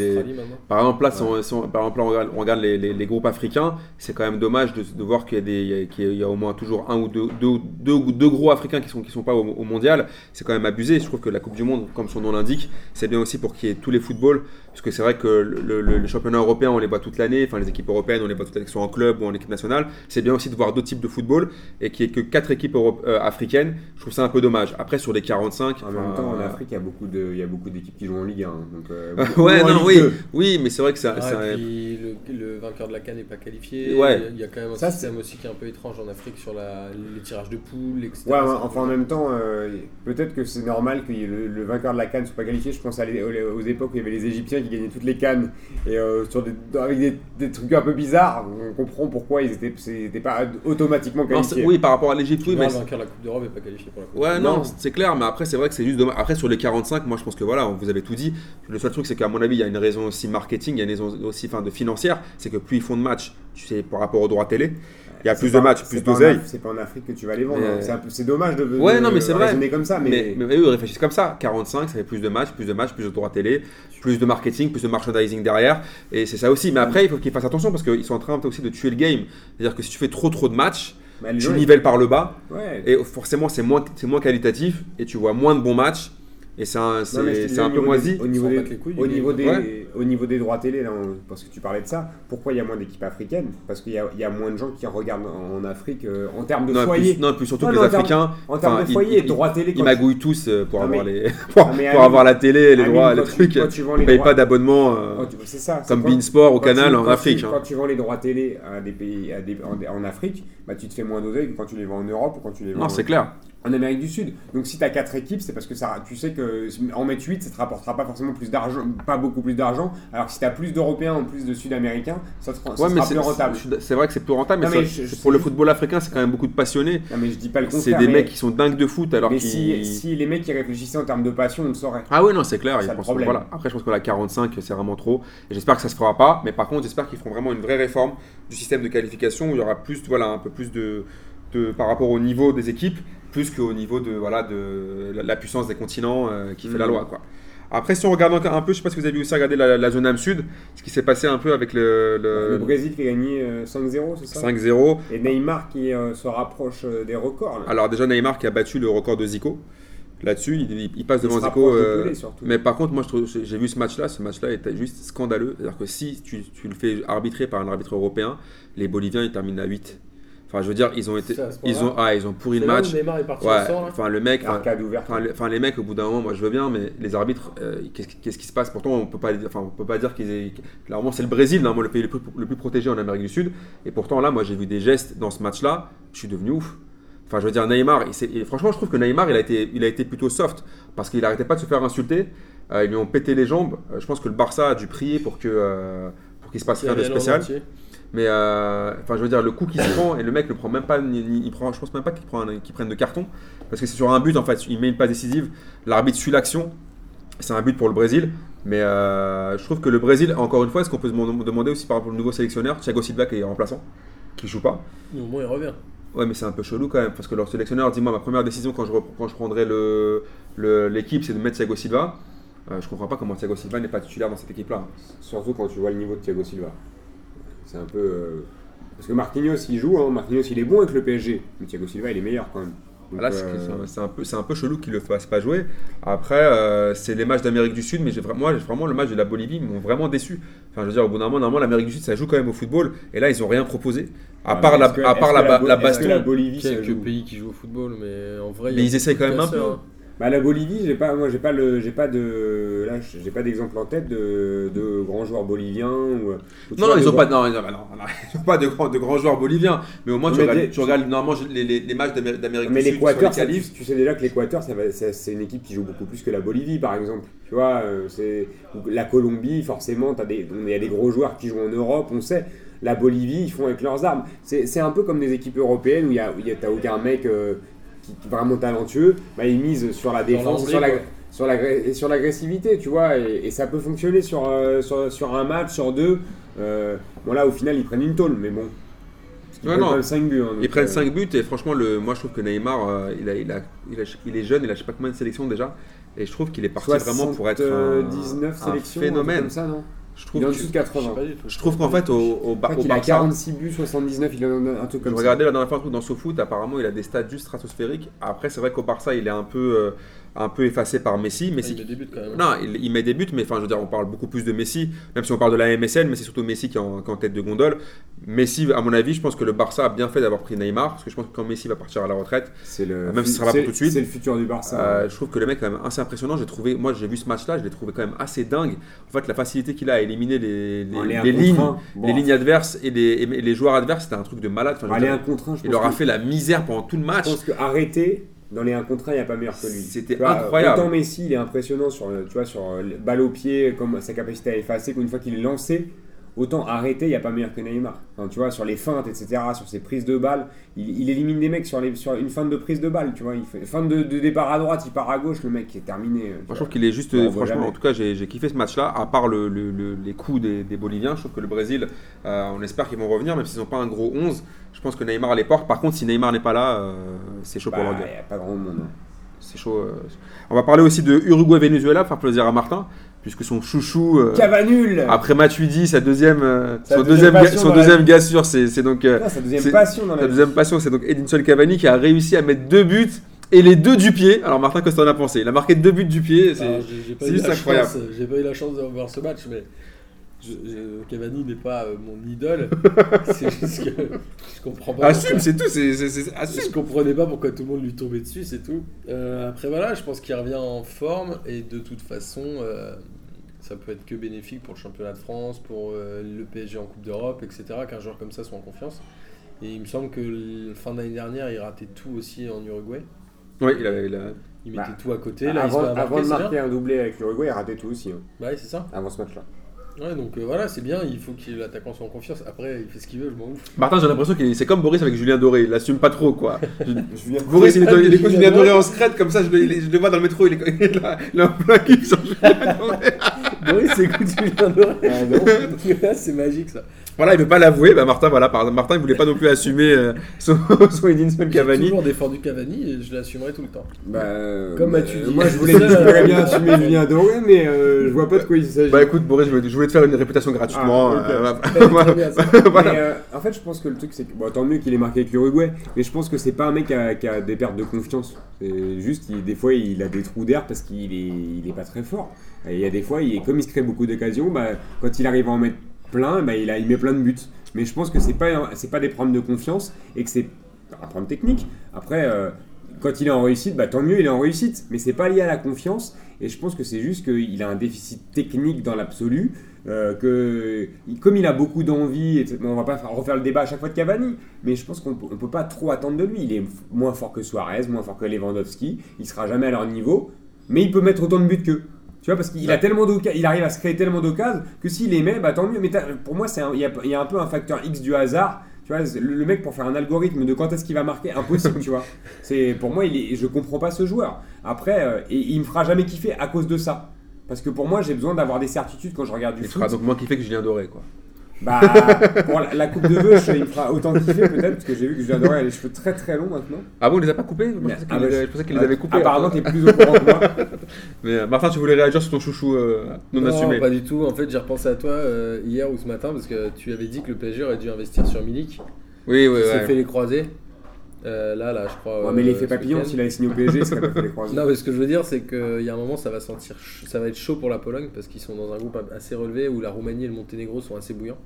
S1: par exemple là, si on, si on- par exemple, là, on regarde, on regarde les, les- les groupes africains, c'est quand même dommage de, de voir qu'il y a des, il y a- qu'il y a au moins toujours un ou deux, deux, deux, deux gros africains qui sont qui sont pas au, au mondial. C'est quand même abusé. Je trouve que la Coupe du Monde, comme son nom l'indique, c'est bien aussi pour qu'il y ait tous les footballs, parce que c'est vrai que le, le, le championnat européen, on les voit toute l'année. Enfin, les équipes européennes, on les voit toute l'année, que ce soit en club ou en équipe nationale. C'est bien aussi de voir d'autres types de football et qu'il n'y ait que quatre équipes euh, africaines. Je trouve ça un peu dommage. Après, sur les 45,
S2: En même temps, en Afrique, il y a beaucoup de- il y a beaucoup d'équipes qui jouent en Ligue 1. Donc, euh,
S1: ouais, non, oui,
S2: 2.
S1: oui, mais c'est vrai que ça,
S3: Ah,
S1: ça-
S3: et puis le, le vainqueur de la Cannes n'est pas qualifié.
S1: Ouais.
S3: Il y a quand même un
S2: Ça,
S3: système aussi qui est un peu étrange en Afrique sur la, les tirages de poules, etc.
S2: Ouais, ouais, enfin en même temps, euh, peut-être que c'est normal que le, le vainqueur de la canne soit pas qualifié. Je pense à les- aux, aux époques où il y avait les Égyptiens qui gagnaient toutes les cannes et euh, sur des, avec des, des trucs un peu bizarres. On comprend pourquoi ils étaient, c'était pas automatiquement
S1: Non,
S2: qualifiés.
S1: oui, par rapport à l'Égypte, oui,
S3: Non,
S1: mais
S3: le vainqueur de la Coupe d'Europe n'est pas qualifié pour la Coupe
S1: Ouais,
S3: d'Europe.
S1: non, c'est clair, mais après, c'est vrai que c'est juste dommage. Après, sur les 45, moi, je pense que voilà, vous avez tout dit. Le seul truc, c'est qu'à mon avis, il y a une raison aussi marketing, il y a une raison aussi enfin, de financière. C'est que plus ils font de matchs, tu sais, par rapport aux droits télé, il y a plus
S2: pas-
S1: de matchs, plus d'oseille.
S2: C'est pas en Afrique que tu vas les vendre. Hein. C'est dommage de, de
S1: Ouais, non, mais c'est vrai.
S2: comme ça. Mais,
S1: Mais, mais eux, ils réfléchissent comme ça. 45, ça fait plus de matchs, plus de matchs, plus de droits télé, plus de marketing, plus de merchandising derrière. Et c'est ça aussi. Mais après, il faut qu'ils fassent attention parce qu'ils sont en train aussi de tuer le game. C'est-à-dire que si tu fais trop trop de matchs,
S2: bah,
S1: tu nivelles par le bas.
S2: Ouais.
S1: Et forcément, c'est moins, c'est moins qualitatif et tu vois moins de bons matchs. Et c'est un, c'est, peu moisi.
S2: Au niveau, des,
S3: couilles
S2: au, niveau des,
S1: game.
S2: au niveau des droits télé, là, on- parce que tu parlais de ça, pourquoi il y a moins d'équipes africaines? Parce qu'il y a, il y a moins de gens qui regardent en Afrique euh, en termes de
S1: Non,
S2: foyer.
S1: plus, non, plus surtout que les Africains,
S2: en termes de foyer, droits télé,
S1: ils
S2: tu-
S1: magouillent tous euh, pour
S2: Non,
S1: avoir
S2: mais-
S1: les, pour,
S2: mais
S1: avoir la télé, les
S2: Amine,
S1: droits, les trucs.
S2: quand tu vends
S1: Ils
S2: les
S1: payent
S2: droits-
S1: pas d'abonnement euh, comme Beansport au canal en Afrique. hein.
S2: Quand tu vends les droits télé à des pays, en Afrique, bah, tu te fais moins d'oseille que quand tu les vends en Europe ou quand tu les vends
S1: Non, c'est clair.
S2: En Amérique du Sud. Donc si tu as 4 équipes, c'est parce que ça, tu sais que en mettre 8, ça te rapportera pas forcément plus d'argent, pas beaucoup plus d'argent. Alors que si tu as plus d'Européens en plus de Sud-Américains, ça, te, ça
S1: Ouais,
S2: sera
S1: c'est,
S2: plus rentable.
S1: c'est- c'est vrai que c'est plus rentable, mais,
S2: Non, mais
S1: ça-
S2: je-
S1: c'est
S2: je
S1: pour le football africain, c'est quand même beaucoup de passionnés.
S2: Non mais je dis pas le
S1: C'est
S2: contraire.
S1: des
S2: mais,
S1: mecs qui sont dingues de foot alors
S2: mais si, si les mecs qui réfléchissaient en termes de passion, on le saurait.
S1: Ah oui, non, c'est clair.
S2: C'est
S1: pensent-
S2: problème.
S1: voilà. Après, je pense que la 45, c'est vraiment trop. J'espère que ça se fera pas. Mais par contre, j'espère qu'ils feront vraiment une vraie réforme du système de qualification où il y aura plus, voilà, un peu plus de, de- par rapport au niveau des équipes, plus qu'au niveau de, voilà, de la, puissance des continents euh, qui fait la
S2: Mhm.
S1: loi, quoi. Après, si on regarde encore un peu, je sais pas si vous avez vu aussi regarder la, la zone âme sud, ce qui s'est passé un peu avec le, le-
S2: le Brésil qui a gagné euh, 5-0, c'est ça?
S1: 5-0.
S2: Et Neymar qui euh, se rapproche euh, des records. là.
S1: Alors déjà Neymar qui a battu le record de Zico. Là-dessus, il, il- il passe
S2: Il
S1: devant
S2: se
S1: Zico.
S2: de
S1: euh, mais par contre, moi, j'ai vu ce match-là. Ce match-là était juste scandaleux. C'est-à-dire que si tu, tu le fais arbitrer par un arbitre européen, les Boliviens ils terminent à 8. Enfin, je veux dire, ils ont été, ils ont, ah, ils ont pourri le match.
S3: Neymar est parti
S1: Ouais.
S3: au sort, là.
S1: Enfin, le mec. enfin, les, enfin, les mecs, au bout d'un moment, moi je veux bien, mais les arbitres, euh, qu'est-ce, qu'est-ce qui se passe? Pourtant, on peut pas, enfin, on peut pas dire qu'ils aient. Clairement, c'est le Brésil, hein, moi, le pays le plus, le plus protégé en Amérique du Sud. Et pourtant, là, moi, j'ai vu des gestes dans ce match-là. Je suis devenu ouf. Enfin, je veux dire, Neymar, et franchement, je trouve que Neymar, il a été, il a été plutôt soft parce qu'il arrêtait pas de se faire insulter. Euh, ils lui ont pété les jambes. Euh, je pense que le Barça a dû prier pour que, euh, pour qu'il se passe rien de spécial. Mais euh, enfin, je veux dire, le coup qu'il se prend et le mec le prend même pas, ni- ni- il prend, je pense même pas qu'il prend qu'il prenne de carton parce que c'est sur un but en fait, il met une passe décisive, l'arbitre suit l'action, c'est un but pour le Brésil. Mais euh, je trouve que le Brésil, encore une fois, est-ce qu'on peut se dem- demander aussi par rapport au nouveau sélectionneur, Thiago Silva qui est remplaçant, qui joue pas?
S3: Mais Au moins, il revient.
S1: Ouais, mais c'est un peu chelou quand même parce que leur sélectionneur dit moi ma première décision quand je, quand je prendrai le- le- l'équipe c'est de mettre Thiago Silva. Euh, je comprends pas comment Thiago Silva n'est pas titulaire dans cette équipe-là.
S2: Surtout quand tu vois le niveau de Thiago Silva. C'est un peu. euh, Parce que Marquinhos, il joue, hein. Marquinhos, il est bon avec le PSG. Mais Thiago Silva, il est meilleur quand même. Donc,
S1: Là, c'est
S2: euh,
S1: c'est un- c'est peu, c'est un peu chelou qu'il le fasse pas jouer. Après, euh, c'est les matchs d'Amérique du Sud, mais j'ai vraiment, moi, j'ai vraiment le match de la Bolivie m'ont vraiment déçu. Enfin, je veux dire, au bout d'un moment, normalement, l'Amérique du Sud, ça joue quand même au football, et là, ils ont rien proposé. À
S2: ah,
S1: part
S2: mais
S1: la,
S2: que-
S1: à part la, la
S2: que
S1: baston.
S2: la Bolivie, ça
S3: Quelques pays qui jouent au football, mais en vrai.
S1: Mais ils essayent quand même un peu.
S3: hein.
S2: Bah, la Bolivie, j'ai pas, moi, j'ai pas le, j'ai pas de, là, j'ai pas d'exemple en tête de, de grands joueurs boliviens ou.
S1: Non, ils ont
S2: grands-
S1: pas, non, non, non, non, ils ont pas de, grands, de grands joueurs boliviens, mais au moins tu
S2: Mais
S1: regardes,
S2: des-
S1: tu regardes normalement les, les- les matchs d'Amérique
S2: Mais
S1: du Sud qualifs.
S2: tu sais déjà que l'Équateur, c'est une équipe qui joue beaucoup plus que la Bolivie, par exemple. Tu vois, euh, c'est la Colombie, forcément, t'as des, il y a des gros joueurs qui jouent en Europe, on sait. La Bolivie, ils font avec leurs armes. C'est un peu comme des équipes européennes où il y a, où y a- t'as aucun mec euh, qui qui est vraiment talentueux. Bah, ils misent sur la défense, sur la l'agressivité, tu vois, et, et ça peut fonctionner sur, euh, sur, sur un match, sur deux. Euh, bon là, au final, ils prennent une tôle, mais bon. Parce qu'ils
S1: Ouais,
S2: prennent
S1: non.
S2: quand même 5 buts. hein,
S1: Ils prennent
S2: euh,
S1: 5 buts et franchement, le, moi je trouve que Neymar, euh, il, a, il, a, il, a- il est jeune, il a je sais pas combien de sélections déjà. Et je trouve qu'il est parti vraiment pour être un,
S2: 79
S1: un
S2: sélections, un truc
S1: phénomène.
S2: comme ça, non?
S1: Je
S2: Il
S1: trouve,
S2: est en dessous de
S3: Je sais
S2: 80.
S3: pas du tout.
S1: je trouve qu'en fait, au, au,
S2: Je
S1: Bar-
S2: crois
S1: au
S2: qu'il a
S1: Barça,
S2: 46 buts, 79, il en a un truc
S1: je
S2: comme ça.
S1: regardais la dernière fois un truc dans SoFoot, apparemment il a des stats juste stratosphériques. Après, c'est vrai qu'au Barça, il est un peu, euh, un peu effacé par Messi. Messi
S3: Il met des buts quand même.
S1: Non, il, il met des buts, mais enfin, je veux dire, on parle beaucoup plus de Messi, même si on parle de la MSN, mais c'est surtout Messi qui est, en, qui est en tête de gondole. Messi, à mon avis, je pense que le Barça a bien fait d'avoir pris Neymar, parce que je pense que quand Messi va partir à la retraite,
S2: C'est le,
S1: Même si ce sera pas pour tout de suite.
S2: C'est le futur du Barça.
S1: euh, je trouve que le mec est quand même assez impressionnant. J'ai trouvé, moi, j'ai vu ce match-là, je l'ai trouvé quand même assez dingue. En fait, la facilité qu'il a à éliminer les, les, lignes.
S2: Bon.
S1: les lignes adverses et les, et les joueurs adverses, c'était un truc de malade. Enfin, je veux
S2: Aller
S1: dire,
S2: un contre un, je
S1: il leur a fait la misère pendant tout le match.
S2: Je pense que arrêter dans les 1 contre 1, il n'y a pas meilleur que lui.
S1: C'était incroyable.
S2: Autant Messi, il est impressionnant sur, le- tu vois, sur euh, le balle au pied, comme sa capacité à effacer, qu'une fois qu'il est lancé, autant arrêter, il n'y a pas meilleur que Neymar. Enfin, tu vois, sur les feintes, etc., sur ses prises de balles, il, il élimine des mecs sur, les, sur une feinte de prise de balle, tu vois. Il fait feinte de, de départ à droite, il part à gauche, le mec est terminé. tu
S1: Moi, je trouve qu'il est juste, euh, franchement, en tout cas, j'ai kiffé ce match-là, à part le, le- le- les coups des, des Boliviens. Je trouve que le Brésil, euh, on espère qu'ils vont revenir, même s'ils n'ont pas un gros 11. Je pense que Neymar les porte. Par contre, si Neymar n'est pas là, euh, c'est chaud
S2: Bah,
S1: pour leur
S2: il n'y a pas grand monde. hein.
S1: C'est chaud. euh. On va parler aussi de Uruguay-Venezuela, pour faire plaisir à Martin, puisque son chouchou. euh,
S2: Cavanul
S1: après Matuidi, sa deuxième, euh,
S2: Sa
S1: son
S2: deuxième
S1: deuxième, ga- son deuxième gars sûr, c'est c'est donc euh,
S2: Sa deuxième
S1: c'est-
S2: passion dans la
S1: sa
S2: vie.
S1: deuxième passion, c'est donc Edinson Cavani qui a réussi à mettre deux buts et les deux du pied. Alors Martin, qu'est-ce que t'en as pensé? Il a marqué deux buts du pied. c'est- juste
S3: la
S1: incroyable.
S3: chance- J'ai pas eu la chance de voir ce match, mais je- je- Cavani n'est pas euh, mon idole. c'est juste que je comprends pas.
S1: Assume, c'est tout. assume.
S3: Je comprenais pas pourquoi tout le monde lui tombait dessus, c'est tout. Euh, après voilà, je pense qu'il revient en forme et de toute façon, euh, ça peut être que bénéfique pour le championnat de France, pour euh, le PSG en Coupe d'Europe, etc. Qu'un joueur comme ça soit en confiance. Et il me semble que la fin d'année dernière, il ratait tout aussi en Uruguay.
S1: Oui, il a, il a-
S3: Il
S2: Bah,
S3: mettait tout à côté. Là,
S2: avant,
S3: marquer,
S2: avant de marquer un doublé avec l'Uruguay, il ratait tout aussi, hein,
S3: Ouais, c'est ça.
S2: avant ce match-là.
S3: Ouais, donc euh, voilà, c'est bien. Il faut qu'il l'attaquant soit en confiance. Après, il fait ce qu'il veut, je m'en ouf.
S1: Martin, j'ai l'impression que c'est comme Boris avec Julien Doré. Il assume pas trop, quoi.
S2: Julien
S1: Boris, il, écoute
S3: Julien
S1: Julien Doré en secrète, comme ça, je le, je le vois dans le métro. Il est, il est là, il est en plein kiff sur Julien Doré.
S3: Boris écoute Julien Doré.
S2: Ah, non.
S3: Là, c'est magique ça.
S1: Voilà, il veut pas l'avouer. Bah, Martin, voilà, Martin, il voulait pas non plus assumer euh, son, son Edinson
S3: J'ai
S1: Cavani.
S3: toujours défendu Cavani et je l'assumerai tout le temps.
S2: Bah,
S3: Comme
S2: bah,
S3: as-tu dit.
S2: Moi, je voulais, je voulais bien assumer Julien Doré, mais euh, je vois pas de quoi il s'agit.
S1: Bah écoute, Boris, je voulais, je voulais te faire une réputation gratuitement.
S2: Ah,
S1: euh, voilà. Voilà.
S2: Mais, euh, en fait, je pense que le truc, c'est que bon, tant mieux qu'il ait marqué avec l'Uruguay, mais je pense que c'est pas un mec qui a, qui a des pertes de confiance. C'est juste, il- des fois, il a des trous d'air parce qu'il est, il est pas très fort. Et il y a des fois, il, comme il se crée beaucoup d'occasions, bah, quand il arrive à en mettre plein, bah, il, met plein de buts. Mais je pense que c'est pas, pas des problèmes de confiance et que c'est un problème technique. Après, euh, quand il est en réussite, bah, tant mieux, il est en réussite. Mais c'est pas lié à la confiance. Et je pense que c'est juste qu'il a un déficit technique dans l'absolu. euh, que comme il a beaucoup d'envie, on va pas faire- refaire le débat à chaque fois de Cavani, mais je pense qu'on on peut pas trop attendre de lui. Il est moins fort que Suarez, moins fort que Lewandowski. Il sera jamais à leur niveau, mais il peut mettre autant de buts qu'eux. Tu vois, parce qu'il a tellement il arrive à se créer tellement d'occasions que s'il les met, bah tant mieux. Mais pour moi, il y, a, il y a un peu un facteur X du hasard. Tu vois, le, le mec pour faire un algorithme de quand est-ce qu'il va marquer, impossible, tu vois. C'est pour moi, il est, je comprends pas ce joueur. Après, euh, et il me fera jamais kiffer à cause de ça. Parce que pour moi, j'ai besoin d'avoir des certitudes quand je regarde du
S1: Il
S2: foot.
S1: fera donc moins kiffer que Julien Doré, quoi.
S2: Bah, pour la, la coupe de veuche, il me fera autant kiffer peut-être, parce que j'ai vu que Julien Doré a les cheveux très très longs maintenant.
S1: Ah bon, on les a pas coupés? Je pensais
S2: ah
S1: qu'il
S2: bah,
S1: les- les avait coupés.
S2: Apparemment, t'es plus au courant que moi.
S1: Mais euh, Martin, tu voulais réagir sur ton chouchou euh, non,
S3: Non,
S1: assumé
S3: pas du tout. En fait, j'ai repensé à toi euh, hier ou ce matin parce que tu avais dit que le PSG aurait dû investir sur Milik.
S1: Oui, oui,
S3: Il s'est
S1: ouais.
S3: fait les croisés. Euh, là, là, je crois.
S2: Ouais, mais
S3: euh,
S2: l'effet
S3: ce
S2: papillon, s'il avait signé au PSG, serait pas fait les croisés.
S3: Non, mais ce que je veux dire, c'est qu'il y a un moment, ça va sentir, ça va être chaud pour la Pologne parce qu'ils sont dans un groupe assez relevé où la Roumanie et le Monténégro sont assez bouillants.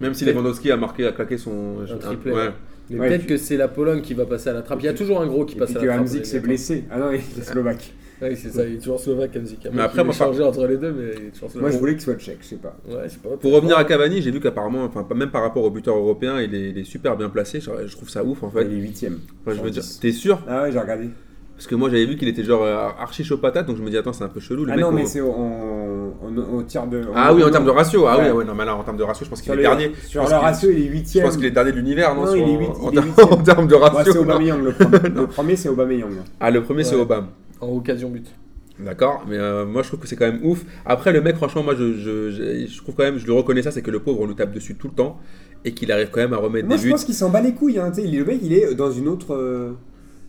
S1: Même si Lewandowski a marqué, a claqué son.
S3: Un triplé,
S1: ouais.
S3: Mais
S2: Ouais,
S3: peut-être
S2: puis-
S3: que c'est la Pologne qui va passer à la trappe. Il y a toujours un gros qui
S2: Et
S3: passe
S2: puis
S3: à
S2: que
S3: la trappe.
S2: Hamzik s'est blessé. Ah non, il est slovaque.
S3: Oui, c'est ça, il est toujours slovaque, Hamzik.
S1: Mais après, moi,
S3: changer entre les deux, mais il est toujours slovaque.
S2: Moi, je voulais qu'il soit tchèque, je sais pas.
S3: Ouais, je sais pas.
S1: Pour revenir à Cavani, j'ai vu qu'apparemment, enfin, pas- même par rapport au buteur européen, il est, il est super bien placé. Je, je trouve ça ouf en fait.
S2: Il est huitième.
S1: Enfin, je veux dire,
S2: 110.
S1: t'es sûr?
S2: Ah ouais, j'ai regardé.
S1: Parce que moi j'avais vu qu'il était genre euh, archi chaud patate, donc je me dis attends c'est un peu chelou le
S2: Ah
S1: mec.
S2: non,
S1: au-
S2: mais c'est au- en, tir de.
S1: Ah oui en termes de ratio, ah oui
S2: Ouais.
S1: ah ouais, non mais là en termes de ratio je pense qu'il
S2: Sur,
S1: est
S2: le,
S1: dernier.
S2: sur
S1: pense
S2: le
S1: qu'il-
S2: ratio, il est
S1: Je
S2: huitième.
S1: pense qu'il est dernier de l'univers non,
S2: Non,
S1: sur-
S2: il est huit-
S1: en,
S2: il est
S1: en
S2: huitième.
S1: termes de
S2: Bah,
S1: ratio.
S2: c'est
S1: non.
S2: Aubameyang le premier. le premier, c'est Aubameyang.
S1: Ah le premier c'est
S3: Ouais.
S1: Obama.
S3: En occasion but.
S1: D'accord, mais euh, moi je trouve que c'est quand même ouf. Après le mec franchement moi je, je, je, je trouve quand même, je le reconnais ça, c'est que le pauvre on lui tape dessus tout le temps et qu'il arrive quand même à remettre
S2: Moi,
S1: des
S2: je
S1: buts.
S2: pense qu'il s'en bat les couilles. Hein. tu sais, Le mec, il est dans une autre.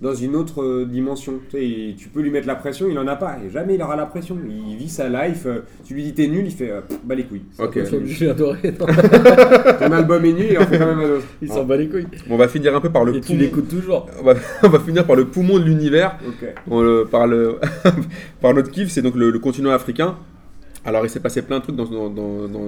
S2: Dans une autre euh, dimension. Tu, sais, tu peux lui mettre la pression, il en a pas. Et jamais il aura la pression. Il vit sa life. euh, Tu lui dis t'es nul, il fait euh, bat les couilles.
S1: Ok.
S3: Comme Julien Doré, non,
S2: Ton album est nul, il en fait quand même un autre.
S3: il s'en bat les couilles.
S1: On va finir un peu par le
S3: Et tu
S1: poumon.
S3: l'écoutes toujours.
S1: On va, on va finir par le poumon de l'univers.
S2: Ok.
S1: On le- par, le, par notre kiff, c'est donc le, le continent africain. Alors il s'est passé plein de trucs dans, dans,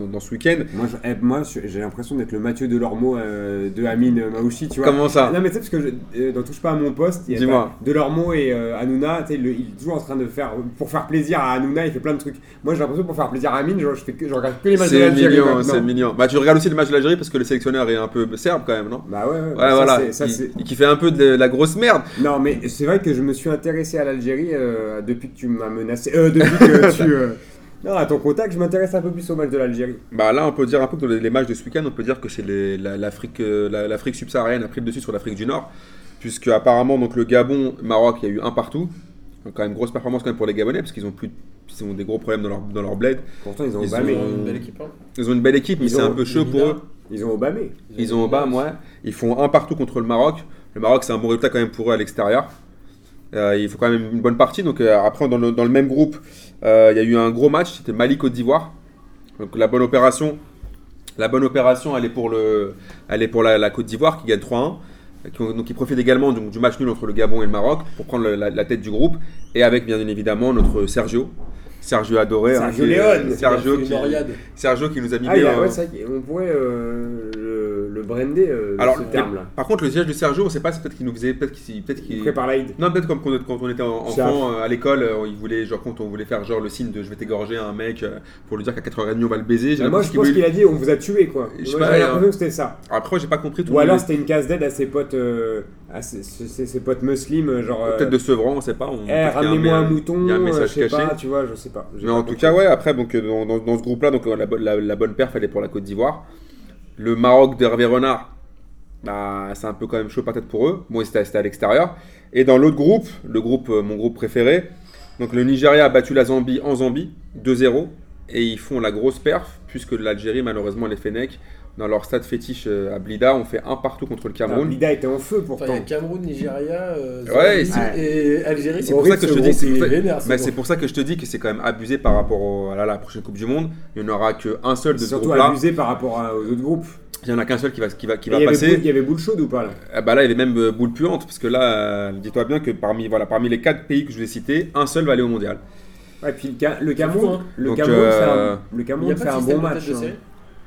S1: dans, ce week-end.
S2: Moi, je- eh, moi, je- j'ai l'impression d'être le Mathieu Delormeau euh, de Amine Maouchi, tu vois.
S1: Comment ça
S2: Non mais tu sais parce que je, euh, dans touche pas à mon poste, il y a
S1: Dis-moi.
S2: Delormeau et euh, Hanouna, tu sais, le- il est toujours en train de faire pour faire plaisir à Hanouna, il fait plein de trucs. Moi j'ai l'impression pour faire plaisir à Amine, genre, je, fais que, je regarde que les matchs de
S1: C'est
S2: l'Algérie.
S1: mignon,
S2: maintenant.
S1: c'est mignon. Bah tu regardes aussi le match de l'Algérie parce que le sélectionneur est un peu serbe quand même, non?
S2: Bah ouais, ouais,
S1: Ouais,
S2: ça,
S1: voilà.
S2: c'est- ça, c'est-
S1: qui fait un peu de la grosse merde.
S2: Non mais c'est vrai que je me suis intéressé à l'Algérie euh, depuis que tu m'as menacé, euh, depuis que tu... euh, Non, à ton contact, je m'intéresse un peu plus au match de l'Algérie.
S1: Bah là, on peut dire un peu que dans les, les matchs de ce week-end, on peut dire que c'est l'Afrique euh, la- l'Afrique subsaharienne a pris le dessus sur l'Afrique du Nord, puisque apparemment donc le Gabon, Maroc, il y a eu un partout. Donc quand même grosse performance quand même pour les Gabonais, parce qu'ils ont plus, ils ont des gros problèmes dans leur, dans leur bled.
S2: Pourtant ils ont
S1: Ils
S2: Obamé.
S1: ont-
S3: Une belle équipe. Hein.
S1: Ils ont une belle équipe, mais c'est un peu chaud pour eux.
S2: Ils ont Obamé.
S1: Ils ont Obama, ouais. Ils font un partout contre le Maroc. Le Maroc, c'est un bon résultat quand même pour eux à l'extérieur. Euh, il faut quand même une bonne partie. Donc euh, après, dans le, dans le même groupe, il y a eu un gros match. C'était Mali-Côte d'Ivoire. Donc la bonne opération, la bonne opération, elle est pour, le, elle est pour la, la Côte d'Ivoire qui gagne 3-1. Qui ont- Donc ils profitent également du match nul entre le Gabon et le Maroc pour prendre la, la tête du groupe. Et avec bien évidemment notre Sergio. Sergio adoré. hein,
S2: Sergio
S1: qui est-
S2: Leone.
S1: Sergio qui. Sergio qui nous a mis
S2: Ah, il a-
S1: euh,
S2: ouais, c'est vrai qu'on pourrait euh, le, brander, euh,
S1: Alors,
S2: ce terme-là.
S1: Par contre, le siège de Sergio, on sait pas, c'est peut-être qu'il nous faisait, peut-être qu'il, peut-être qu'il-
S2: Il prépare
S1: non, peut-être comme quand, on était enfant euh, à l'école, euh, il voulait, genre quand on voulait faire genre le signe de je vais t'égorger un mec euh, pour lui dire qu'à 4h30 on va le baiser. J'ai
S2: Bah, moi, je pense
S1: qu'il
S2: a dit on vous a tué, quoi. J'ai l'impression que c'était ça.
S1: Après, j'ai pas compris tout
S2: Ou alors c'était une casse d'aide à ses potes, à ses, ses- ses potes muslims, genre.
S1: Peut-être de Sevran, on sait pas. on-
S2: Eh, ramenez-moi un mouton,
S1: Il un message caché.
S2: tu vois, je sais pas.
S1: Mais en tout cas, ouais, après, donc, dans, ce groupe-là, donc, la bonne perf, elle est pour la Côte d'Ivoire. Le Maroc d'Hervé Renard, bah, c'est un peu quand même chaud peut-être pour eux. Bon, c'était à l'extérieur. Et dans l'autre groupe, le groupe, euh, mon groupe préféré, donc le Nigeria a battu la Zambie en Zambie, 2-0. Et ils font la grosse perf, puisque l'Algérie, malheureusement, les Fennecs, dans leur stade fétiche euh, à Blida, ont fait un partout contre le Cameroun.
S2: Blida était en feu
S3: Enfin, il y
S2: pourtant.
S3: a Cameroun, Nigeria, euh,
S1: Ouais,
S3: et Algérie.
S1: C'est pour ça que je te dis, c'est pour ça-
S3: vénère,
S1: Mais
S3: ce
S1: c'est pour ça que je te dis que c'est quand même abusé par rapport au- à la, prochaine Coupe du Monde. Il n'y en aura qu'un seul de ce
S2: surtout
S1: groupe-là.
S2: abusé par rapport à- aux autres groupes.
S1: Il n'y en a qu'un seul qui va, qui va, qui
S2: Et
S1: va
S2: il
S1: passer.
S2: Boule- il y avait boule chaude ou pas là?
S1: Ah bah là, il y avait même euh, boule puante, parce que là, euh, dis-toi bien que parmi, voilà, parmi les quatre pays que je vous ai cités, un seul va aller au mondial.
S2: Ouais, puis le, Ca- le Cameroun, le Cameroun
S1: euh,
S2: fait un, le Cameroun fait bon match.
S3: de
S2: hein.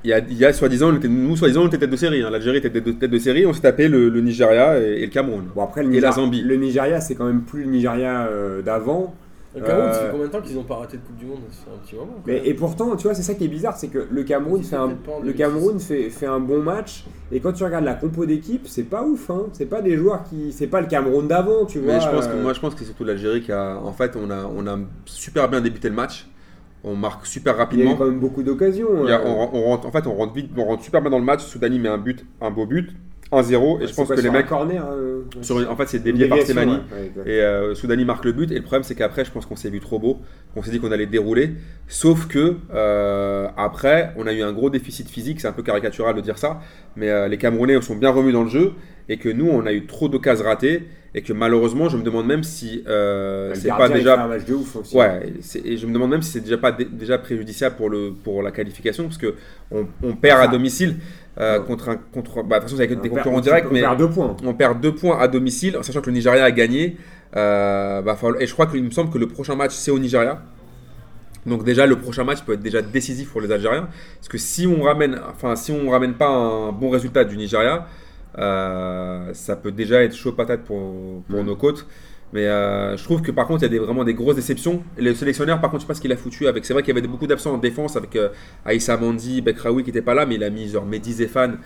S1: Il y a, il y a soi-disant, nous, soi-disant, on était tête de série. hein. L'Algérie était tête de, tête de série, on s'est tapé le, le Nigeria et, et le Cameroun.
S2: Bon après le,
S1: Et la Zambie.
S2: le Nigeria c'est quand même plus le Nigeria euh, d'avant.
S3: Le Cameroun, ça
S2: Euh,
S3: fait combien de temps qu'ils n'ont pas raté de Coupe du Monde? C'est un petit moment.
S2: Mais, et pourtant, tu vois, c'est ça qui est bizarre, c'est que le Cameroun, fait un, le
S3: 2006.
S2: Cameroun fait, fait un bon match, et quand tu regardes la compo d'équipe, c'est pas ouf, hein. C'est pas des joueurs qui, c'est pas le Cameroun d'avant, tu vois.
S1: Mais je pense que,
S2: euh,
S1: moi, je pense que c'est surtout l'Algérie qui a. En fait, on a, on a super bien débuté le match. On marque super
S2: il y a
S1: rapidement.
S2: quand même beaucoup d'occasions. Euh.
S1: on, on rentre, en fait, on rentre vite, on rentre super bien dans le match. Soudani met un but, un beau but. 1-0 et je pense que les mecs.
S2: corner, euh,
S1: sur une- en fait, c'est dévié par Semani.
S2: ouais, ouais, exact.
S1: Et euh, Soudani marque le but. Et le problème, c'est qu'après, je pense qu'on s'est vu trop beau. On s'est dit qu'on allait dérouler. Sauf que, euh, après, on a eu un gros déficit physique. C'est un peu caricatural de dire ça. Mais les Camerounais sont bien revenus dans le jeu. Et que nous, on a eu trop d'occasions ratées. Et que malheureusement, je me demande même si euh, c'est pas déjà.
S2: un match de ouf aussi.
S1: Ouais, et je me demande même si c'est déjà pas dé- déjà préjudiciable pour, le, pour la qualification. Parce que on, on perd à domicile euh,
S2: Ouais.
S1: contre un. Contre, bah, de toute façon, c'est avec
S2: On
S1: des concurrents
S2: on
S1: directs. Mais
S2: perd deux points.
S1: on perd deux points à domicile, en sachant que le Nigeria a gagné. Euh, bah, et je crois qu'il me semble que le prochain match, c'est au Nigeria. Donc déjà, le prochain match peut être déjà décisif pour les Algériens. Parce que si on ramène, enfin, si on ramène pas un bon résultat du Nigeria, ça peut déjà être chaud patate pour, pour nos côtes. Mais euh, je trouve que par contre, il y a des, vraiment des grosses déceptions. Le sélectionneur, par contre, je sais pas ce qu'il a foutu avec. C'est vrai qu'il y avait beaucoup d'absents en défense avec euh, Aïssa Mandi, Bekraoui qui n'était pas là, mais il a mis genre Mehdi Zéphane.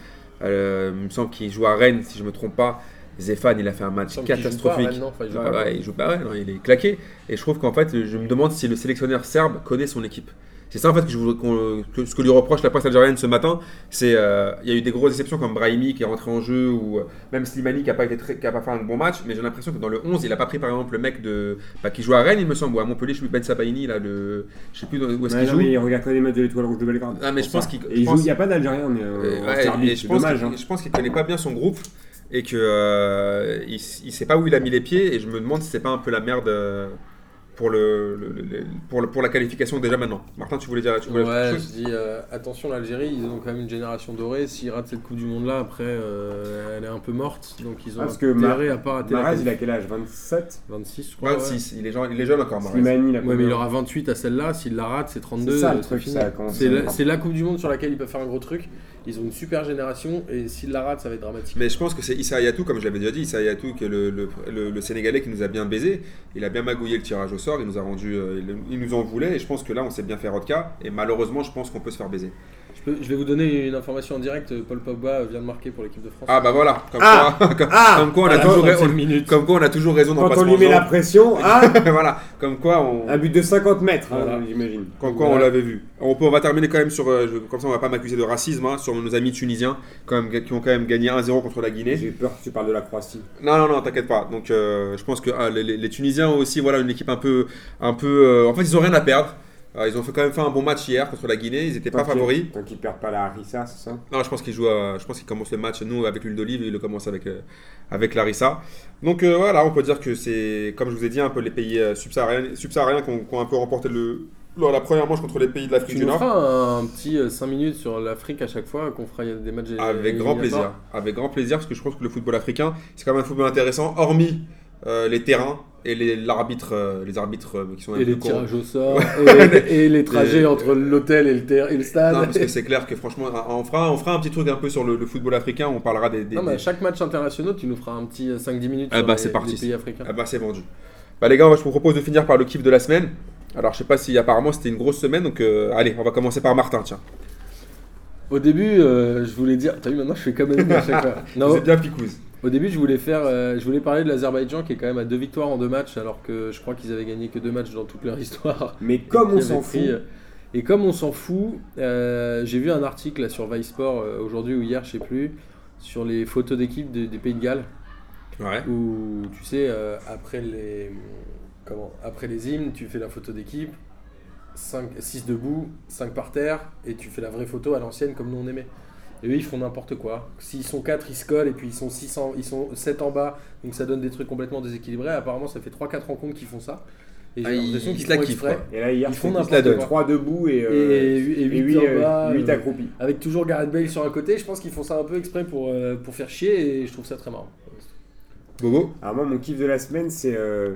S1: Euh, il me semble qu'il joue à Rennes, si je me trompe pas. Zéphane, il a fait un match
S3: Il joue pas,
S1: catastrophique.
S3: Rennes, non Enfin, il joue
S1: Ouais,
S3: pas.
S1: ouais, il joue pas, ouais, non, il est claqué. Et je trouve qu'en fait, je me demande si le sélectionneur serbe connaît son équipe. C'est ça en fait que je voudrais que- ce que lui reproche la presse algérienne ce matin, c'est euh, il y a eu des grosses déceptions comme Brahimi qui est rentré en jeu ou euh, même Slimani qui a pas été très, qui a pas fait un bon match, mais j'ai l'impression que dans le 11 il a pas pris par exemple le mec de bah, qui joue à Rennes il me semble ou à Montpellier, je suis Ben Sabaini là le je sais plus où est-ce qu'il joue.
S2: mais il regarde pas les matchs de l'étoile rouge de Belgrade.
S1: Ah, mais je pense qu'il-
S2: il n'y a pas d'Algérien mais,
S1: Euh, ouais, je pense
S2: dommage.
S1: qu'il
S2: hein.
S1: je pense qu'il connaît pas bien son groupe et que euh, il, il sait pas où il a mis les pieds et je me demande si c'est pas un peu la merde euh, pour le, le- le- pour, le- pour la qualification déjà maintenant. Martin, tu voulais dire tu voulais dire
S3: Ouais, je dis euh, attention l'Algérie, ils ont quand même une génération dorée. S'ils ratent cette Coupe du Monde là, après euh, elle est un peu morte, donc ils ont
S2: Ah, parce que
S3: intérêt à pas rater la
S2: il a quel âge? 27
S3: 26, je crois. ouais.
S1: 26, il, est jeune, il est jeune encore, Mahrez.
S2: Slimani, il a
S3: Ouais, mais il aura 28 à celle-là. S'il la rate, c'est 32.
S2: C'est ça, le truc.
S3: C'est la, c'est la Coupe du Monde sur laquelle ils peuvent faire un gros truc. Ils ont une super génération et s'ils la ratent, ça va être dramatique.
S1: Mais je pense que c'est Issa comme je l'avais déjà dit, Issa le- le Sénégalais qui nous a bien baisé, il a bien magouillé le tirage au sort, il nous a rendu, euh, il, il nous en voulait, et je pense que là on s'est bien fait Rodka, et malheureusement je pense qu'on peut se faire baiser.
S3: Je, peux- je vais vous donner une information en direct. Paul Pogba vient de marquer pour l'équipe de France.
S1: Ah bah voilà, comme,
S2: Ah
S1: quoi, comme,
S2: Ah
S1: comme quoi on a toujours,
S3: 35e
S1: on-
S3: minute.
S1: comme quoi on a toujours raison
S2: Quand
S1: pas
S2: on lui met la pression, ah
S1: voilà, comme quoi on,
S2: Un but de 50 mètres, hein, j'imagine.
S1: comme quoi on l'avait vu. On, peut, on va terminer quand même sur, euh, je- comme ça on va pas m'accuser de racisme, hein, sur nos amis tunisiens quand même, qui ont quand même gagné 1-0 contre la Guinée.
S2: J'ai peur que tu parles de la Croatie.
S1: Non, non, non, t'inquiète pas. Donc, euh, je pense que ah, les, les- les Tunisiens ont aussi, voilà, une équipe un peu, un peu. euh, en fait, ils ont rien à perdre. Euh, ils ont fait quand même fait un bon match hier contre la Guinée. Ils n'étaient pas favoris.
S2: Tant qu'ils perdent pas la Harissa, c'est ça?
S1: Non, je pense qu'ils jouent. à- je pense qu'ils commencent le match. Nous, avec l'huile d'olive, ils le commencent avec euh, avec Larissa. Donc euh, voilà, on peut dire que c'est, comme je vous ai dit, un peu les pays euh, subsahariens, subsahariens qui ont, qui ont un peu remporté le, la première manche contre les pays de l'Afrique du
S3: nous
S1: Nord.
S3: feras un, petit 5 minutes sur l'Afrique à chaque fois qu'on fera des matchs
S1: Avec grand plaisir. Avec grand plaisir, parce que je pense que le football africain, c'est quand même un football intéressant, hormis euh, les terrains et les, l'arbitre, euh, les arbitres euh, qui sont
S3: Et les tirages au sort, et, et les trajets entre l'hôtel et le, ter- et le stade.
S1: Non, parce que c'est clair que franchement, on fera, on fera un petit truc un peu sur le, le football africain, on parlera des. des-
S3: Non, mais à chaque match international, tu nous feras un petit 5-10 minutes
S1: Ah
S3: sur
S1: bah,
S3: les,
S1: c'est parti.
S3: pays africains.
S1: Ah bah c'est vendu. Bah les gars, moi, je vous propose de finir par le kiff de la semaine. Alors je sais pas si apparemment c'était une grosse semaine, donc euh, allez, on va commencer par Martin, tiens.
S3: Au début, euh, je voulais dire. T'as vu, maintenant je fais comme Amine à chaque fois. Non,
S1: bien picouse.
S3: Au début, je voulais faire. euh, je voulais parler de l'Azerbaïdjan qui est quand même à deux victoires en deux matchs, alors que je crois qu'ils avaient gagné que deux matchs dans toute leur histoire.
S2: Mais comme on s'en fout,
S3: euh, Et comme on s'en fout, euh, j'ai vu un article là, sur Vice Sport euh, aujourd'hui ou hier, je sais plus, sur les photos d'équipe des, des Pays de Galles,
S1: Ouais.
S3: où tu sais, après, les, comment, après les hymnes, tu fais la photo d'équipe, 6 debout, 5 par terre, et tu fais la vraie photo à l'ancienne comme nous on aimait. Et eux, ils font n'importe quoi. S'ils sont 4, ils se collent, et puis ils sont, 6 en- ils sont 7 en bas, donc ça donne des trucs complètement déséquilibrés. Apparemment, ça fait 3-4 rencontres qu'ils font ça. Et j'ai
S1: Ah,
S3: l'impression
S1: ils
S3: qu'ils
S1: se la
S3: font
S1: kiffent,
S2: et là hier,
S3: Ils font n'importe quoi.
S2: 3 debout et, euh,
S3: et,
S2: et
S3: 8
S2: 8,
S3: en bas. euh,
S2: accroupis.
S3: avec toujours Gareth Bale sur un côté, je pense qu'ils font ça un peu exprès pour, euh, pour faire chier et je trouve ça très marrant.
S1: Bobo
S2: Alors moi, mon kiff de la semaine, c'est euh,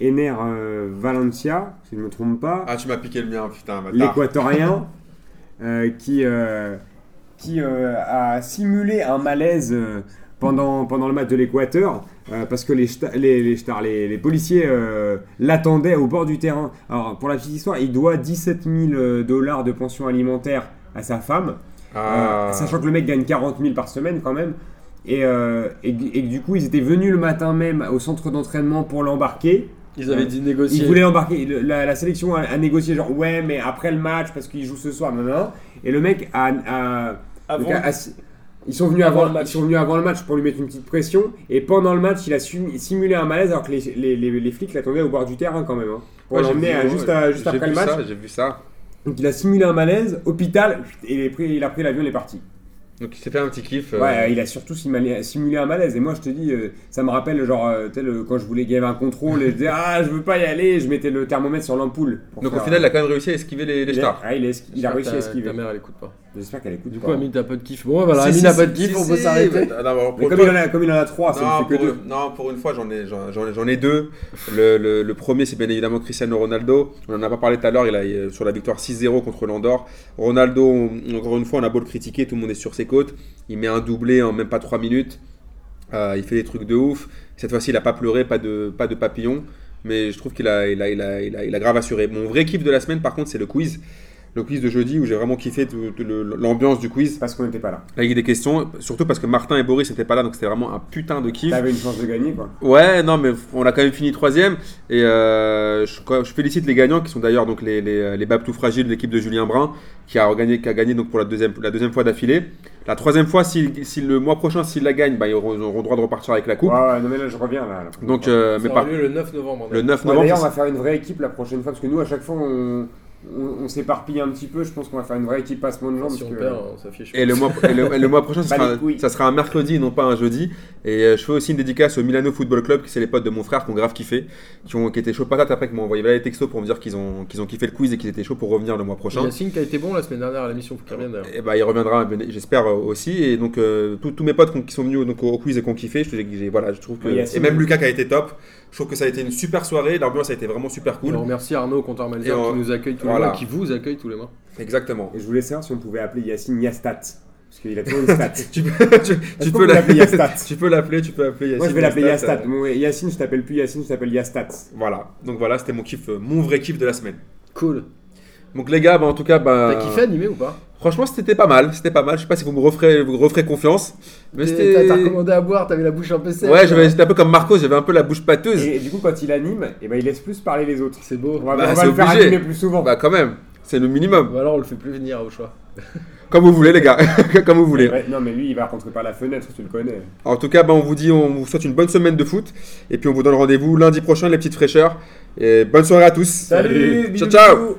S2: Ener euh, Valencia, si je ne me trompe pas.
S1: Ah, tu m'as piqué le mien, putain,
S2: l'équatorien euh, qui, euh, qui euh, a simulé un malaise euh, pendant, pendant le match de l'Équateur euh, parce que les, les, les, stars- les, les policiers euh, l'attendaient au bord du terrain. Alors pour la petite histoire, il doit 17 000 dollars de pension alimentaire à sa femme,
S1: Ah.
S2: euh, sachant que le mec gagne 40 000 par semaine quand même. Et, et, et du coup, ils étaient venus le matin même au centre d'entraînement pour l'embarquer.
S3: Ils avaient dit négocier.
S2: Ils voulaient l'embarquer. Le- La, la sélection a, a négocié genre ouais, mais après le match parce qu'il joue ce soir, non, non. Et le mec a, a-
S3: Avant,
S2: donc Ils sont, venus
S3: Avant
S2: avant,
S3: le match.
S2: ils sont venus avant le match pour lui mettre une petite pression. Et pendant le match, il a simulé un malaise alors que les, les, les, les flics l'attendaient au bord du terrain quand même. hein, pour
S1: Ouais,
S2: l'emmener
S1: vu,
S2: juste, à- juste
S1: j'ai
S2: après
S1: vu
S2: le match.
S1: J'ai vu ça.
S2: Donc il a simulé un malaise, hôpital, et il a pris l'avion, il est parti.
S1: Donc il s'est fait un petit kiff. euh,
S2: Ouais, il a surtout simulé, simulé un malaise. Et moi, je te dis, euh, ça me rappelle, genre, euh, le- quand je voulais gagner un contrôle et je disais, ah, je veux pas y aller, je mettais le thermomètre sur l'ampoule.
S1: Donc au final, il a quand même réussi à esquiver les, stars.
S2: ah, il a esqui- il a réussi à esquiver.
S3: Ta mère, elle écoute pas.
S2: J'espère qu'elle écoute.
S3: Du
S2: pas.
S3: coup, Amine, t'as pas de kiff. Bon, voilà,
S1: Si,
S3: Amine
S1: si,
S3: n'a pas
S1: si,
S3: de kiff,
S1: si,
S3: on peut s'arrêter.
S2: comme il, en a, trois, ça
S1: non,
S2: ne fait que
S1: pour,
S2: deux.
S1: non, pour une fois, j'en ai, j'en, ai deux. Le, premier, c'est bien évidemment Cristiano Ronaldo. On en a pas parlé tout à l'heure, il a sur la victoire 6-0 contre l'Andorre. Ronaldo, on- encore une fois, on a beau le critiquer, tout le monde est sur ses Il met un doublé en même pas 3 minutes. Euh, il fait des trucs de ouf. Cette fois-ci, il a pas pleuré, pas de, pas de papillon. Mais je trouve qu'il a, il a, il a, il a, il a grave assuré. Mon vrai kiff de la semaine, par contre, c'est le quiz. Le quiz de jeudi où j'ai vraiment kiffé l'ambiance du quiz.
S2: Parce qu'on n'était pas là.
S1: Avec des questions, surtout parce que Martin et Boris n'étaient pas là, donc c'était vraiment un putain de kiff.
S2: T'avais une chance de gagner, quoi.
S1: Ouais, non, mais on a quand même fini troisième. Et euh, je, félicite les gagnants qui sont d'ailleurs donc les, les, les Babtou fragiles de l'équipe de Julien Brun, qui a gagné, qui a gagné donc pour la deuxième, la deuxième fois d'affilée. La troisième fois, si, si le mois prochain, s'ils la gagnent, bah, ils auront, ils auront le droit de repartir avec la coupe.
S2: ouais, non, mais là, je reviens, là.
S1: Donc, euh,
S3: Ça
S1: mais par
S3: lieu le 9 novembre.
S1: le 9
S2: fois. Ouais,
S1: novembre,
S2: D'ailleurs, on va faire une vraie équipe la prochaine fois, parce que nous, à chaque fois, on, on, on s'éparpille un petit peu. Je pense qu'on va faire une vraie équipe passement de jambes.
S3: Si
S2: que-
S3: perd, on s'affiche.
S1: Et le, mois, et, le, et le mois prochain, ça sera, ça un mercredi, non pas un jeudi. Et euh, je fais aussi une dédicace au Milano Football Club, qui c'est les potes de mon frère qui ont grave kiffé, qui, ont, qui étaient chauds patates après, qui m'ont envoyé voilà, les textos pour me dire qu'ils ont, qu'ils ont kiffé le quiz et qu'ils étaient chauds pour revenir le mois prochain.
S3: Yacine qui a été bon la semaine dernière à l'émission, faut qu'il revienne d'ailleurs.
S1: Et bah, il reviendra, ben, j'espère euh, aussi. Et donc, euh, tous- mes potes qui sont venus donc, au quiz et qui ont kiffé, je, que voilà, trouve que.
S2: Oui, Yacine.
S1: et même Lucas qui a été top. Je trouve que ça a été une super soirée. L'ambiance a été vraiment super
S3: Et on
S1: cool.
S3: remercie Arnaud Comptoir
S1: Et
S3: Malzer
S1: on-
S3: qui nous accueille tous
S1: voilà.
S3: les mois, qui vous accueille tous les mois.
S1: Exactement.
S2: Et je voulais savoir si on pouvait appeler Yacine Yastat. Parce qu'il a toujours une stat.
S1: Tu peux, tu, tu
S2: l'appeler
S1: l'appeler
S2: Yastat
S1: Tu peux l'appeler, tu peux appeler Yacine.
S2: Moi, je vais l'appeler
S1: Yastat,
S2: Yastat.
S1: euh,
S2: Bon, Yacine, je t'appelle plus Yacine, je t'appelle Yastat.
S1: Voilà. Donc voilà, c'était mon kiff, euh, mon vrai kiff de la semaine.
S3: Cool.
S1: Donc les gars, bah, en tout cas, bah,
S3: T'as kiffé animé ou pas?
S1: Franchement, c'était pas mal. C'était pas mal. Je sais pas si vous me referez, vous referez confiance. Mais c'était.
S3: T'as t'as recommandé à boire, t'avais la bouche un peu sèche.
S1: Ouais, j'avais- j'étais un peu comme Marcos, j'avais un peu la bouche pâteuse.
S2: Et, du coup, quand il anime, eh ben, il laisse plus parler les autres.
S3: C'est beau.
S2: On va,
S1: Bah,
S2: on va
S1: c'est
S2: le faire animer plus souvent.
S1: Bah quand même, c'est le minimum.
S3: Ou alors on le fait plus venir au choix.
S1: Comme vous voulez les gars, comme vous voulez.
S2: Ouais, non, mais lui, il va rentrer par la fenêtre, tu le connais.
S1: En tout cas, bah, on vous dit, on vous souhaite une bonne semaine de foot. Et puis on vous donne rendez-vous lundi prochain, les petites fraîcheurs. Et bonne soirée à tous.
S2: Salut,
S1: Ciao,
S2: bisous,
S1: ciao
S2: bisous.